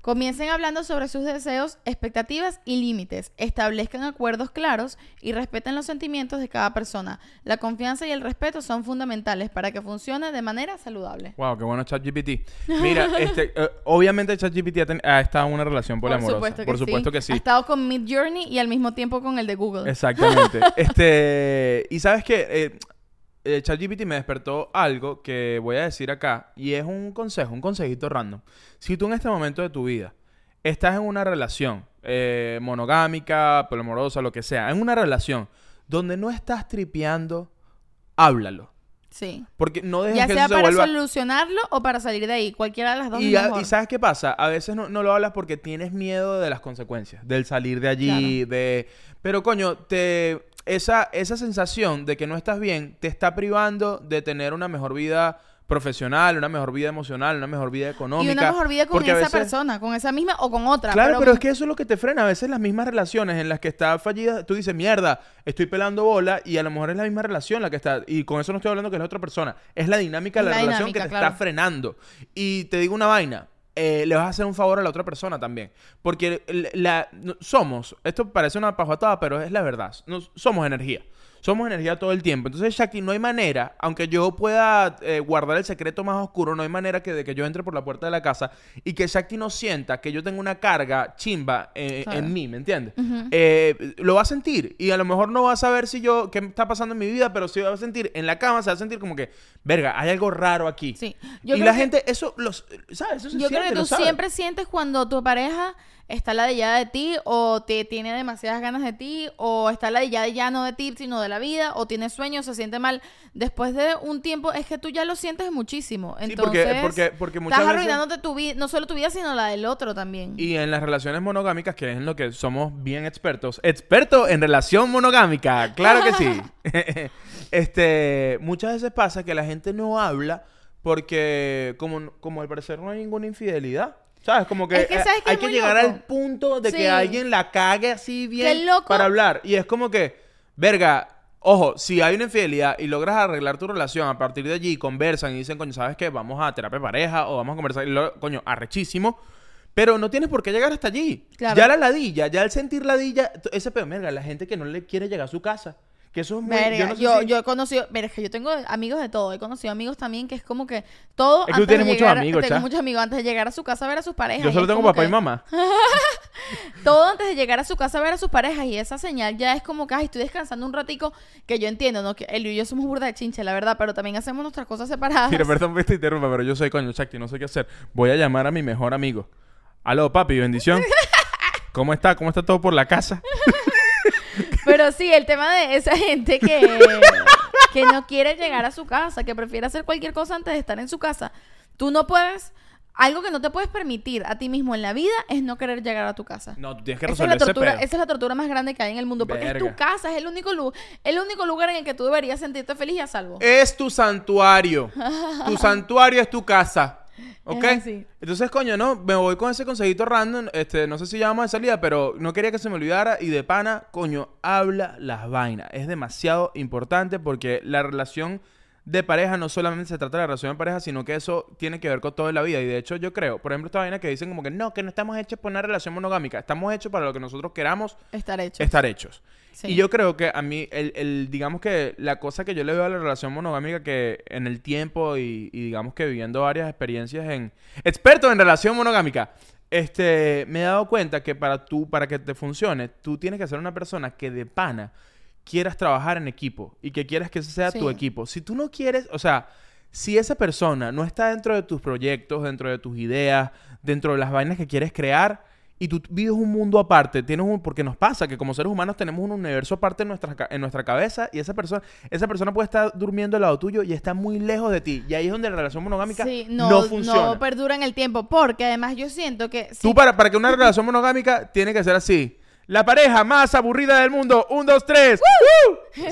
Comiencen hablando sobre sus deseos, expectativas y límites. Establezcan acuerdos claros y respeten los sentimientos de cada persona. La confianza y el respeto son fundamentales para que funcione de manera saludable. Wow, qué bueno ChatGPT. [laughs] Mira, este, eh, obviamente ChatGPT ha, estado en una relación poliamorosa. Por supuesto que, Por supuesto sí. que sí. Ha estado con Mid Journey y al mismo tiempo con el de Google. Exactamente. [laughs] este, y sabes que ChatGPT me despertó algo que voy a decir acá y es un consejo, un consejito random. Si tú en este momento de tu vida estás en una relación eh, monogámica, poliamorosa, lo que sea, en una relación donde no estás tripeando, háblalo. Sí. Porque no dejes Ya que sea eso se para vuelva... solucionarlo o para salir de ahí. Cualquiera de las dos Y, a- y ¿sabes qué pasa? A veces no, no lo hablas porque tienes miedo de las consecuencias, del salir de allí, de... Pero coño, te... Esa, esa sensación de que no estás bien te está privando de tener una mejor vida profesional, una mejor vida emocional, una mejor vida económica. Y una mejor vida con esa veces- persona, con esa misma o con otra. Claro, pero, es que eso es lo que te frena. A veces las mismas relaciones en las que está fallida, tú dices, mierda, estoy pelando bola y a lo mejor es la misma relación la que está. Y con eso no estoy hablando que es la otra persona. Es la dinámica de la, la relación que te claro. está frenando. Y te digo una vaina. Eh, le vas a hacer un favor a la otra persona también. Porque la, somos, esto parece una pajotada, pero es la verdad. Nos- somos energía. Somos energía todo el tiempo. Entonces, Shakti, no hay manera, aunque yo pueda eh, guardar el secreto más oscuro, no hay manera que de que yo entre por la puerta de la casa y que Shakti no sienta que yo tengo una carga chimba eh, Claro. en mí, ¿me entiendes? Eh, lo va a sentir y a lo mejor no va a saber si yo, qué está pasando en mi vida, pero sí va a sentir, en la cama se va a sentir como que, verga, hay algo raro aquí. Sí. Yo y la que- gente, eso, los, ¿sabes? Eso se Yo creo que tú siempre sientes cuando tu pareja está ladillada de ti o te tiene demasiadas ganas de ti o está ladillada ya no de ti sino de la vida o tiene sueños, se siente mal. Después de un tiempo es que tú ya lo sientes muchísimo. Sí, Entonces, porque- porque- porque muchas estás veces- arruinándote tu vida, no solo tu vida sino la del otro también. Y en las relaciones monogámicas, que es en lo que somos bien expertos. Experto en relación monogámica, claro que sí. [laughs] [laughs] este, muchas veces pasa que la gente no habla porque, como, como al parecer no hay ninguna infidelidad. ¿Sabes? Como que, Es que, eh, ¿sabes qué hay es que llegar loco? al punto de Sí. que alguien la cague así bien loco. para hablar. Y es como que, verga, ojo, si hay una infidelidad y logras arreglar tu relación, a partir de allí conversan y dicen, coño, ¿sabes qué? Vamos a terapia de pareja o vamos a conversar. Y lo- coño, arrechísimo. Pero no tienes por qué llegar hasta allí. Claro. Ya la ladilla, ya el sentir ladilla, ese pedo, verga, la gente que no le quiere llegar a su casa. Que eso es muy... Verga, yo no sé yo, si- yo he conocido, mira, es que yo tengo amigos de todo, he conocido amigos también que es como que todo Es que tú tienes muchos llegar, amigos, tengo cha. muchos amigos antes de llegar a su casa a ver a sus parejas. yo solo tengo papá y mamá. [laughs] Todo antes de llegar a su casa a ver a sus parejas y esa señal ya es como que ay, estoy descansando un ratico que yo entiendo, ¿no? Que él y yo somos burda de chinche, la verdad, pero también hacemos nuestras cosas separadas. Mira, perdón que te interrumpa, pero yo soy coño, Chakti, no sé qué hacer. Voy a llamar a mi mejor amigo. Aló, papi, bendición. [laughs] ¿Cómo está? ¿Cómo está todo por la casa? [laughs] Pero sí, el tema de esa gente que, que no quiere llegar a su casa, que prefiere hacer cualquier cosa antes de estar en su casa. Tú no puedes, algo que no te puedes permitir a ti mismo en la vida es no querer llegar a tu casa. No, tú tienes que Esa es, resolver la ese tortura, pedo. esa es la tortura más grande que hay en el mundo. Porque es tu casa, es el único, lu- el único lugar en el que tú deberías sentirte feliz y a salvo. Es tu santuario. tu santuario es tu casa. ¿Ok? Entonces, coño, no, me voy con ese consejito random. Este, no sé si ya vamos de salida, pero no quería que se me olvidara. Y de pana, coño, habla las vainas. Es demasiado importante porque la relación de pareja no solamente se trata de la relación de pareja, sino que eso tiene que ver con todo en la vida. Y de hecho, yo creo, por ejemplo, esta vaina que dicen como que no, que no estamos hechos para una relación monogámica. Estamos hechos para lo que nosotros queramos Estar hecho. estar hechos. Sí. Y yo creo que a mí, el, el- digamos que la cosa que yo le veo a la relación monogámica que en el tiempo y, y digamos que viviendo varias experiencias en... Experto en relación monogámica. Este, me he dado cuenta que para tú, para que te funcione, tú tienes que ser una persona que de pana quieras trabajar en equipo y que quieras que ese sea tu equipo. Si tú no quieres, o sea, si esa persona no está dentro de tus proyectos, dentro de tus ideas, dentro de las vainas que quieres crear, y tú vives un mundo aparte, tienes un, porque nos pasa que como seres humanos tenemos un universo aparte en nuestra, en nuestra cabeza y esa persona, esa persona puede estar durmiendo al lado tuyo y está muy lejos de ti. Y ahí es donde la relación monogámica Sí, no, no, funciona. no perdura en el tiempo. Porque además yo siento que. si Tú para, para que una relación monogámica tiene que ser así. La pareja más aburrida del mundo. Un, dos, tres. ¡Woo!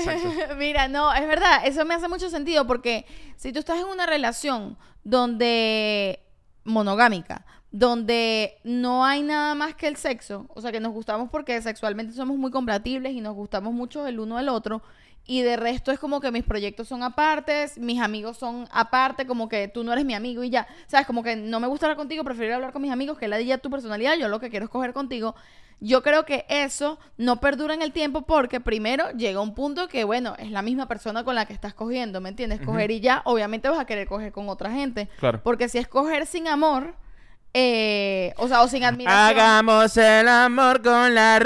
[laughs] Mira, no, es verdad, eso me hace mucho sentido porque si tú estás en una relación donde monogámica, donde no hay nada más que el sexo, o sea, que nos gustamos porque sexualmente somos muy compatibles y nos gustamos mucho el uno del otro, y de resto es como que mis proyectos son apartes, mis amigos son aparte, como que tú no eres mi amigo y ya, sabes, como que no me gusta hablar contigo, prefiero hablar con mis amigos, que la diga tu personalidad, yo lo que quiero es coger contigo. Yo creo que eso no perdura en el tiempo porque primero llega un punto que, bueno, es la misma persona con la que estás cogiendo, ¿me entiendes? Coger y ya, obviamente vas a querer coger con otra gente. Claro. Porque si es coger sin amor, eh, o sea, o sin admiración. Hagamos el amor con la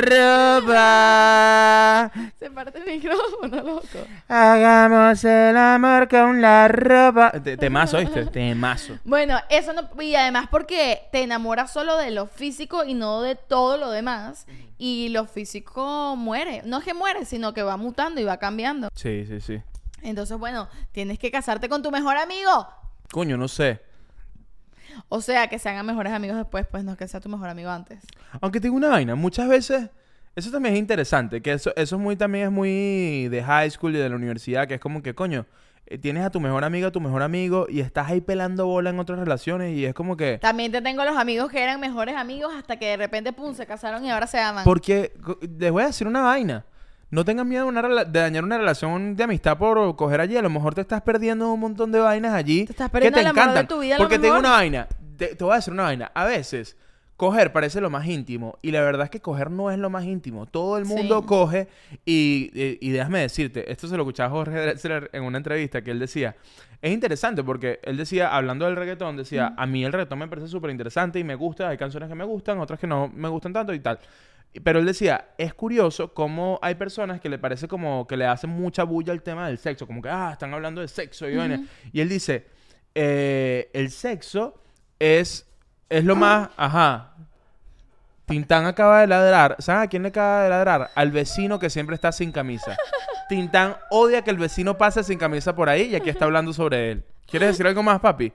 ropa. [laughs] Se parte el micrófono, loco. Hagamos el amor con la ropa. Te- Temazo, ¿viste? [laughs] Temazo. Bueno, eso no. Y además porque te enamoras solo de lo físico y no de todo lo demás. Y lo físico muere. No es que muere, sino que va mutando y va cambiando. Sí, sí, sí. Entonces, bueno, tienes que casarte con tu mejor amigo. Coño, no sé. O sea, que se hagan mejores amigos después, pues no que sea tu mejor amigo antes. Aunque tengo una vaina, muchas veces, eso también es interesante, que eso, eso es muy, también es muy de high school y de la universidad, que es como que, coño, eh, tienes a tu mejor amiga, a tu mejor amigo, y estás ahí pelando bola en otras relaciones, y es como que, También te tengo los amigos que eran mejores amigos hasta que de repente, pum, se casaron y ahora se aman. porque, les voy a decir una vaina, no tengas miedo de, una rela- de dañar una relación de amistad por coger allí, a lo mejor te estás perdiendo un montón de vainas allí Te estás que perdiendo te el amor de encantan. tu vida, porque tengo una vaina, te, te voy a decir una vaina. A veces, coger parece lo más íntimo. Y la verdad es que coger no es lo más íntimo. Todo el mundo Sí. coge. Y, y, y déjame decirte, esto se lo escuchaba Jorge Drexler en una entrevista que él decía. Es interesante porque él decía, hablando del reggaetón, decía, a mí el reggaetón me parece súper interesante y me gusta. Hay canciones que me gustan, otras que no me gustan tanto y tal. Pero él decía, es curioso cómo hay personas que le parece como que le hacen mucha bulla al tema del sexo, como que, ah, están hablando de sexo y vaina. Y él dice, eh, el sexo es, es lo más, ajá. Tintán acaba de ladrar. ¿Saben a quién le acaba de ladrar? Al vecino que siempre está sin camisa. Tintán odia que el vecino pase sin camisa por ahí y aquí está hablando sobre él. ¿Quieres decir algo más, papi?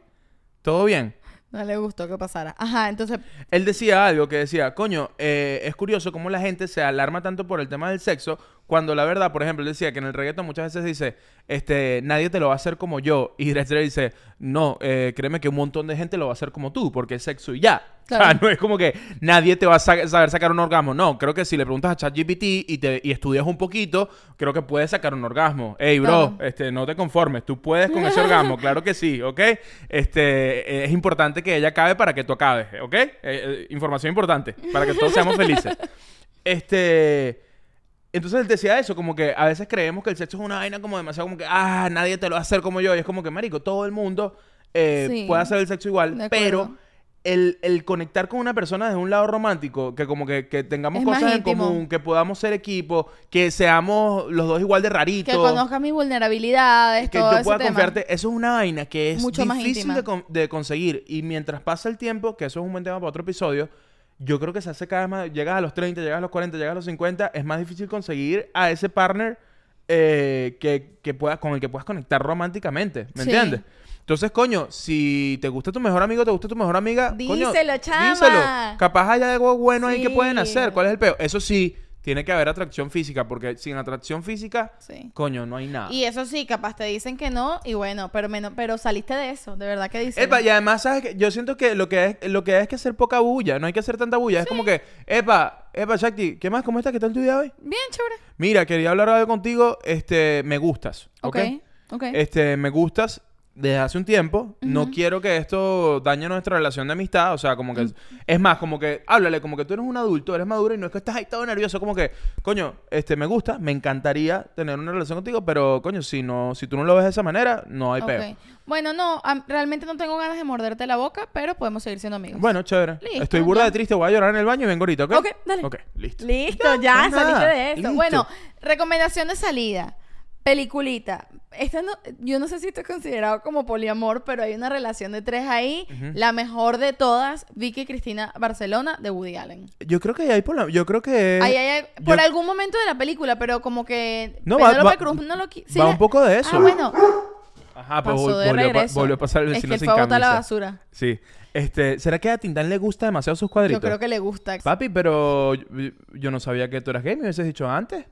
¿Todo bien? No le gustó que pasara. Ajá, entonces, Él decía algo que decía, coño, eh, es curioso cómo la gente se alarma tanto por el tema del sexo, cuando la verdad, por ejemplo, él decía que en el reggaetón muchas veces dice, este, nadie te lo va a hacer como yo. Y Drexler dice, no, eh, créeme que un montón de gente lo va a hacer como tú, porque es sexo y ya. O sea, [laughs] no es como que nadie te va a sa- saber sacar un orgasmo. No, creo que si le preguntas a ChatGPT y, te, y estudias un poquito, creo que puedes sacar un orgasmo. Ey, bro, Claro. este, no te conformes, tú puedes con ese orgasmo, [laughs] claro que sí, ¿ok? Este, es importante que ella acabe para que tú acabes, ¿ok? Eh, eh, información importante, para que todos seamos felices. [laughs] Este, entonces él decía eso, como que a veces creemos que el sexo es una vaina como demasiado como que, ah, nadie te lo va a hacer como yo, y es como que, marico, todo el mundo eh, Sí. puede hacer el sexo igual, pero el, el conectar con una persona desde un lado romántico, que como que, que tengamos Es más cosas en común, que podamos ser equipo, que seamos los dos igual de raritos. que conozcas mis vulnerabilidades, que todo yo ese pueda tema. confiarte, eso es una vaina que es Mucho más difícil íntima. de, de conseguir. Y mientras pasa el tiempo, que eso es un buen tema para otro episodio, yo creo que se hace cada vez más. Llegas a los 30, llegas a los 40, llegas a los 50, es más difícil conseguir a ese partner eh, que, que pueda, con el que puedas conectar románticamente. ¿Me Sí. entiendes? Entonces, coño, si te gusta tu mejor amigo, te gusta tu mejor amiga, coño, Díselo, chama. díselo. Capaz hay algo bueno ahí que pueden hacer. ¿Cuál es el peo? Eso sí, tiene que haber atracción física, porque sin atracción física, Sí. coño, no hay nada. Y eso sí, capaz te dicen que no, y bueno, pero menos, pero saliste de eso, de verdad que dicen. Epa, y además, ¿sabes qué? Yo siento que lo que es, lo que es que hacer poca bulla, no hay que hacer tanta bulla. Es como que, epa, epa, Shakti, ¿qué más? ¿Cómo estás? ¿Qué tal tu día hoy? Bien, chévere. Mira, quería hablar algo contigo, este, me gustas, ¿ok? Ok, ok. Este, me gustas desde hace un tiempo. No quiero que esto dañe nuestra relación de amistad. O sea, como que... Es más, como que... Háblale, como que tú eres un adulto, eres maduro y no es que estás ahí todo nervioso. Como que, coño, este, me gusta, me encantaría tener una relación contigo, pero, coño, si no... Si tú no lo ves de esa manera, no hay peo. Ok. Bueno, no, realmente no tengo ganas de morderte la boca, pero podemos seguir siendo amigos. Bueno, chévere. Listo, Estoy burda ya. de triste, voy a llorar en el baño y vengo ahorita, ¿ok? Ok, dale. Ok, listo. Listo, ya, no, saliste nada, de esto. listo. Bueno, recomendación de salida. Peliculita. Esta no, yo no sé si esto es considerado como poliamor, pero hay una relación de tres ahí. La mejor de todas, Vicky y Cristina Barcelona, de Woody Allen. Yo creo que hay por la... Yo creo que... Ahí hay- por yo- algún momento de la película, pero como que No, va- va- Cruz no lo sí va la- un poco de eso. Ah, bueno, Ajá, pues vol- de volvió, a volvió pasar el Es vecino que él sin fue a botar la basura. Sí. Este, ¿será que a Tintán le gusta demasiado sus cuadritos? Yo creo que le gusta. Papi, pero yo, yo no sabía que tú eras gay, me hubieses dicho antes.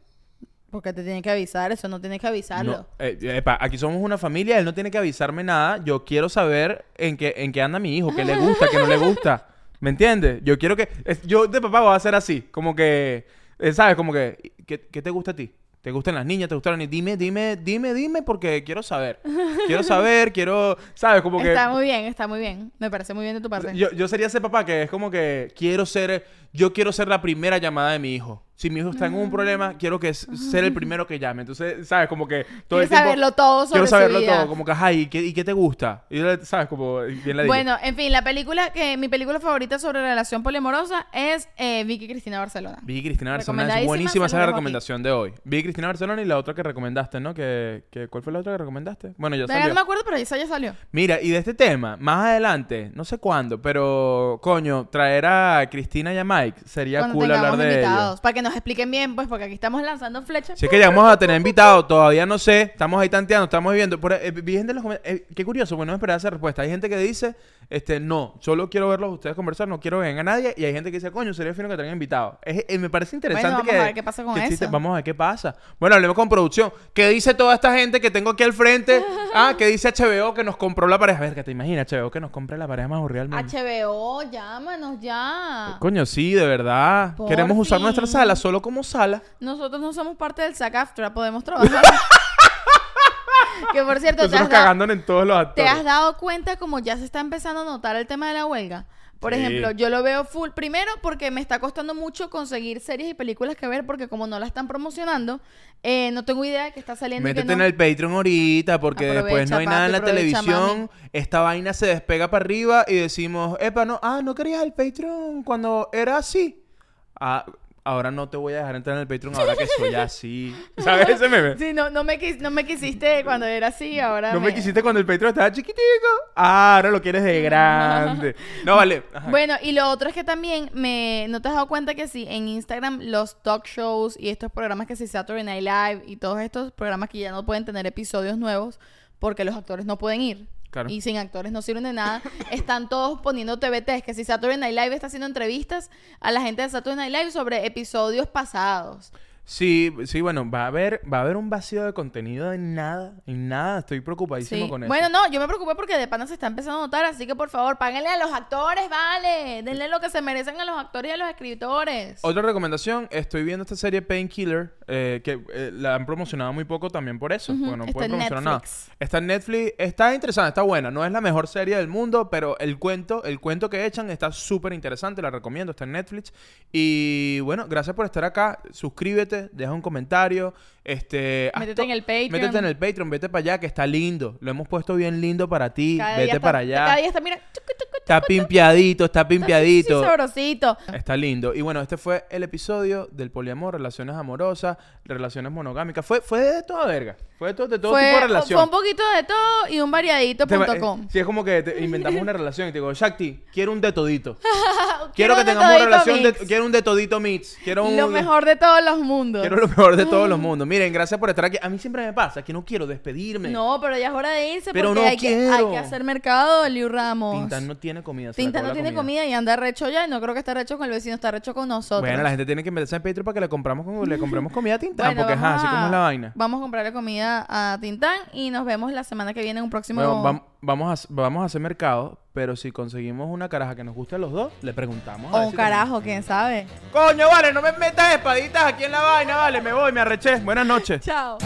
Porque te tiene que avisar, eso no tienes que avisarlo. No, eh, epa, aquí somos una familia, él no tiene que avisarme nada. Yo quiero saber en qué, en qué anda mi hijo, qué le gusta, qué no le gusta. [laughs] ¿Me entiendes? Yo quiero que... es- yo de papá voy a hacer así, como que... eh, ¿Sabes? Como que... ¿qué, qué te gusta a ti? ¿Te gustan las niñas? ¿Te gustan las niñas? Dime, dime, dime, dime, porque quiero saber. Quiero [laughs] saber, quiero... ¿Sabes? Como que... Está muy bien, está muy bien. Me parece muy bien de tu parte. Yo, yo sería ese papá que es como que quiero ser, yo quiero ser la primera llamada de mi hijo. Si mi hijo está en un problema, quiero que ser el primero que llame. Entonces, ¿sabes? Como que todo el tiempo... saberlo todo sobre Quiero su saberlo vida. todo. Como que, ajá, ¿y qué, y qué te gusta? Y, ¿sabes? Como bien la Bueno, en fin, la película que mi película favorita sobre relación poliamorosa es eh, Vicky Cristina Barcelona. Vi Cristina Barcelona, es buenísima esa recomendación de hoy. Vi Cristina Barcelona y la otra que recomendaste, ¿no? Que, que, ¿Cuál fue la otra que recomendaste? Bueno, ya salió. no me acuerdo, pero esa ya salió. Mira, y de este tema, más adelante, no sé cuándo, pero coño, traer a Cristina y a Mike sería Cuando cool hablar de ellos. Para que nos expliquen bien, pues, porque aquí estamos lanzando flechas. Si es que llegamos a tener invitados, todavía no sé, estamos ahí tanteando, estamos viendo. Por, eh, vi gente en los eh, qué curioso, bueno, no esperaba esa respuesta. Hay gente que dice, este, no, solo quiero verlos ustedes conversar, no quiero que venga nadie. Y hay gente que dice, coño, sería fino que traigan invitados. Es- eh, me parece interesante vamos que. a ver qué pasa con que existe- eso. Vamos a ver qué pasa. Bueno, hablemos con producción. ¿Qué dice toda esta gente que tengo aquí al frente? [laughs] ah, ¿qué dice HBO que nos compró la pareja? A ver, que te imaginas, HBO que nos compre la pareja más horrible. HBO, llámanos ya. Coño, sí, de verdad. Por Queremos usar nuestra sala solo como sala. Nosotros no somos parte del SAC AFTRA, podemos trabajar. [laughs] Que por cierto, te Nosotros has, dado, cagándonos en todos los te actores. has dado cuenta como ya se está empezando a notar el tema de la huelga. Por Sí. ejemplo, yo lo veo full. Primero, porque me está costando mucho conseguir series y películas que ver, porque como no la están promocionando, eh, no tengo idea de que está saliendo. que Métete no. en el Patreon ahorita porque Aprovecha, después no hay nada en la televisión. Esta vaina se despega para arriba y decimos, epa, no, ah, no querías el Patreon cuando era así. Ah, ahora no te voy a dejar entrar en el Patreon ahora que soy así. [laughs] ¿Sabes ese meme? Sí, no, no, me, quis- no me quisiste cuando era así, ahora No me quisiste cuando el Patreon estaba chiquitico. Ah, ahora lo quieres de grande. No, vale. Ajá. Bueno, y lo otro es que también me... ¿No te has dado cuenta que sí, en Instagram los talk shows y estos programas que sí, Saturday Night Live y todos estos programas que ya no pueden tener episodios nuevos porque los actores no pueden ir? Y sin actores no sirven de nada. [laughs] Están todos poniendo TBTs, que si Saturday Night Live está haciendo entrevistas a la gente de Saturday Night Live sobre episodios pasados. Sí, sí, bueno, va a haber, va a haber un vacío de contenido en nada, en nada. Estoy preocupadísimo Sí. con eso. Bueno, no, yo me preocupé porque de pana se está empezando a notar, así que por favor, páguenle a los actores, vale. Denle lo que se merecen a los actores y a los escritores. Otra recomendación, estoy viendo esta serie Painkiller, eh, que eh, la han promocionado muy poco también por eso, Ujú, porque no está pueden en promocionar nada. Está en Netflix, está interesante, está buena, no es la mejor serie del mundo, pero el cuento, el cuento que echan está súper interesante, la recomiendo, está en Netflix. Y bueno, gracias por estar acá, suscríbete, deja un comentario, este... Métete en el Patreon. Métete en el Patreon, vete para allá, que está lindo, lo hemos puesto bien lindo para ti, Cada vete está- para allá. Cada día está, mira, chucu, chucu, Está pimpiadito, está chucu, pimpiadito. sí, sabrosito. Está lindo. Y bueno, este fue el episodio del poliamor, relaciones amorosas, relaciones monogámicas. Fue, fue de toda verga. Fue de todo, de todo Fue, tipo de relación. fue un poquito de todo y un variadito.com. eh, Sí, es como que te- inventamos una relación y te digo, Shakti, quiero un de todito. [laughs] quiero, Quiero que tengamos una relación, de, quiero un de todito mix. Quiero un, Lo mejor de todos los mundos. Quiero lo mejor de todos los mundos. Miren, gracias por estar aquí. A mí siempre me pasa que no quiero despedirme. No, pero ya es hora de irse Pero porque no hay, que, hay quiero. que hacer mercado, Liu Ramos. Tintán no tiene comida. Tintán no tiene comida. y anda recho ya. Y no creo que esté recho con el vecino, está recho con nosotros. Bueno, la gente tiene que meterse en Patreon para que le compramos, con- le compremos comida a Tintán. Bueno, porque, ajá, vamos así como es la vaina. Vamos a comprarle comida a Tintán y nos vemos la semana que viene en un próximo... Bueno, vam- vamos, a, vamos a hacer mercado, pero si conseguimos una caraja que nos guste a los dos, le preguntamos. a o un si carajo, quién sabe. Coño, vale, no me metas espaditas aquí en la vaina, vale, me voy, me arreché. Buenas noches. [laughs] Chao.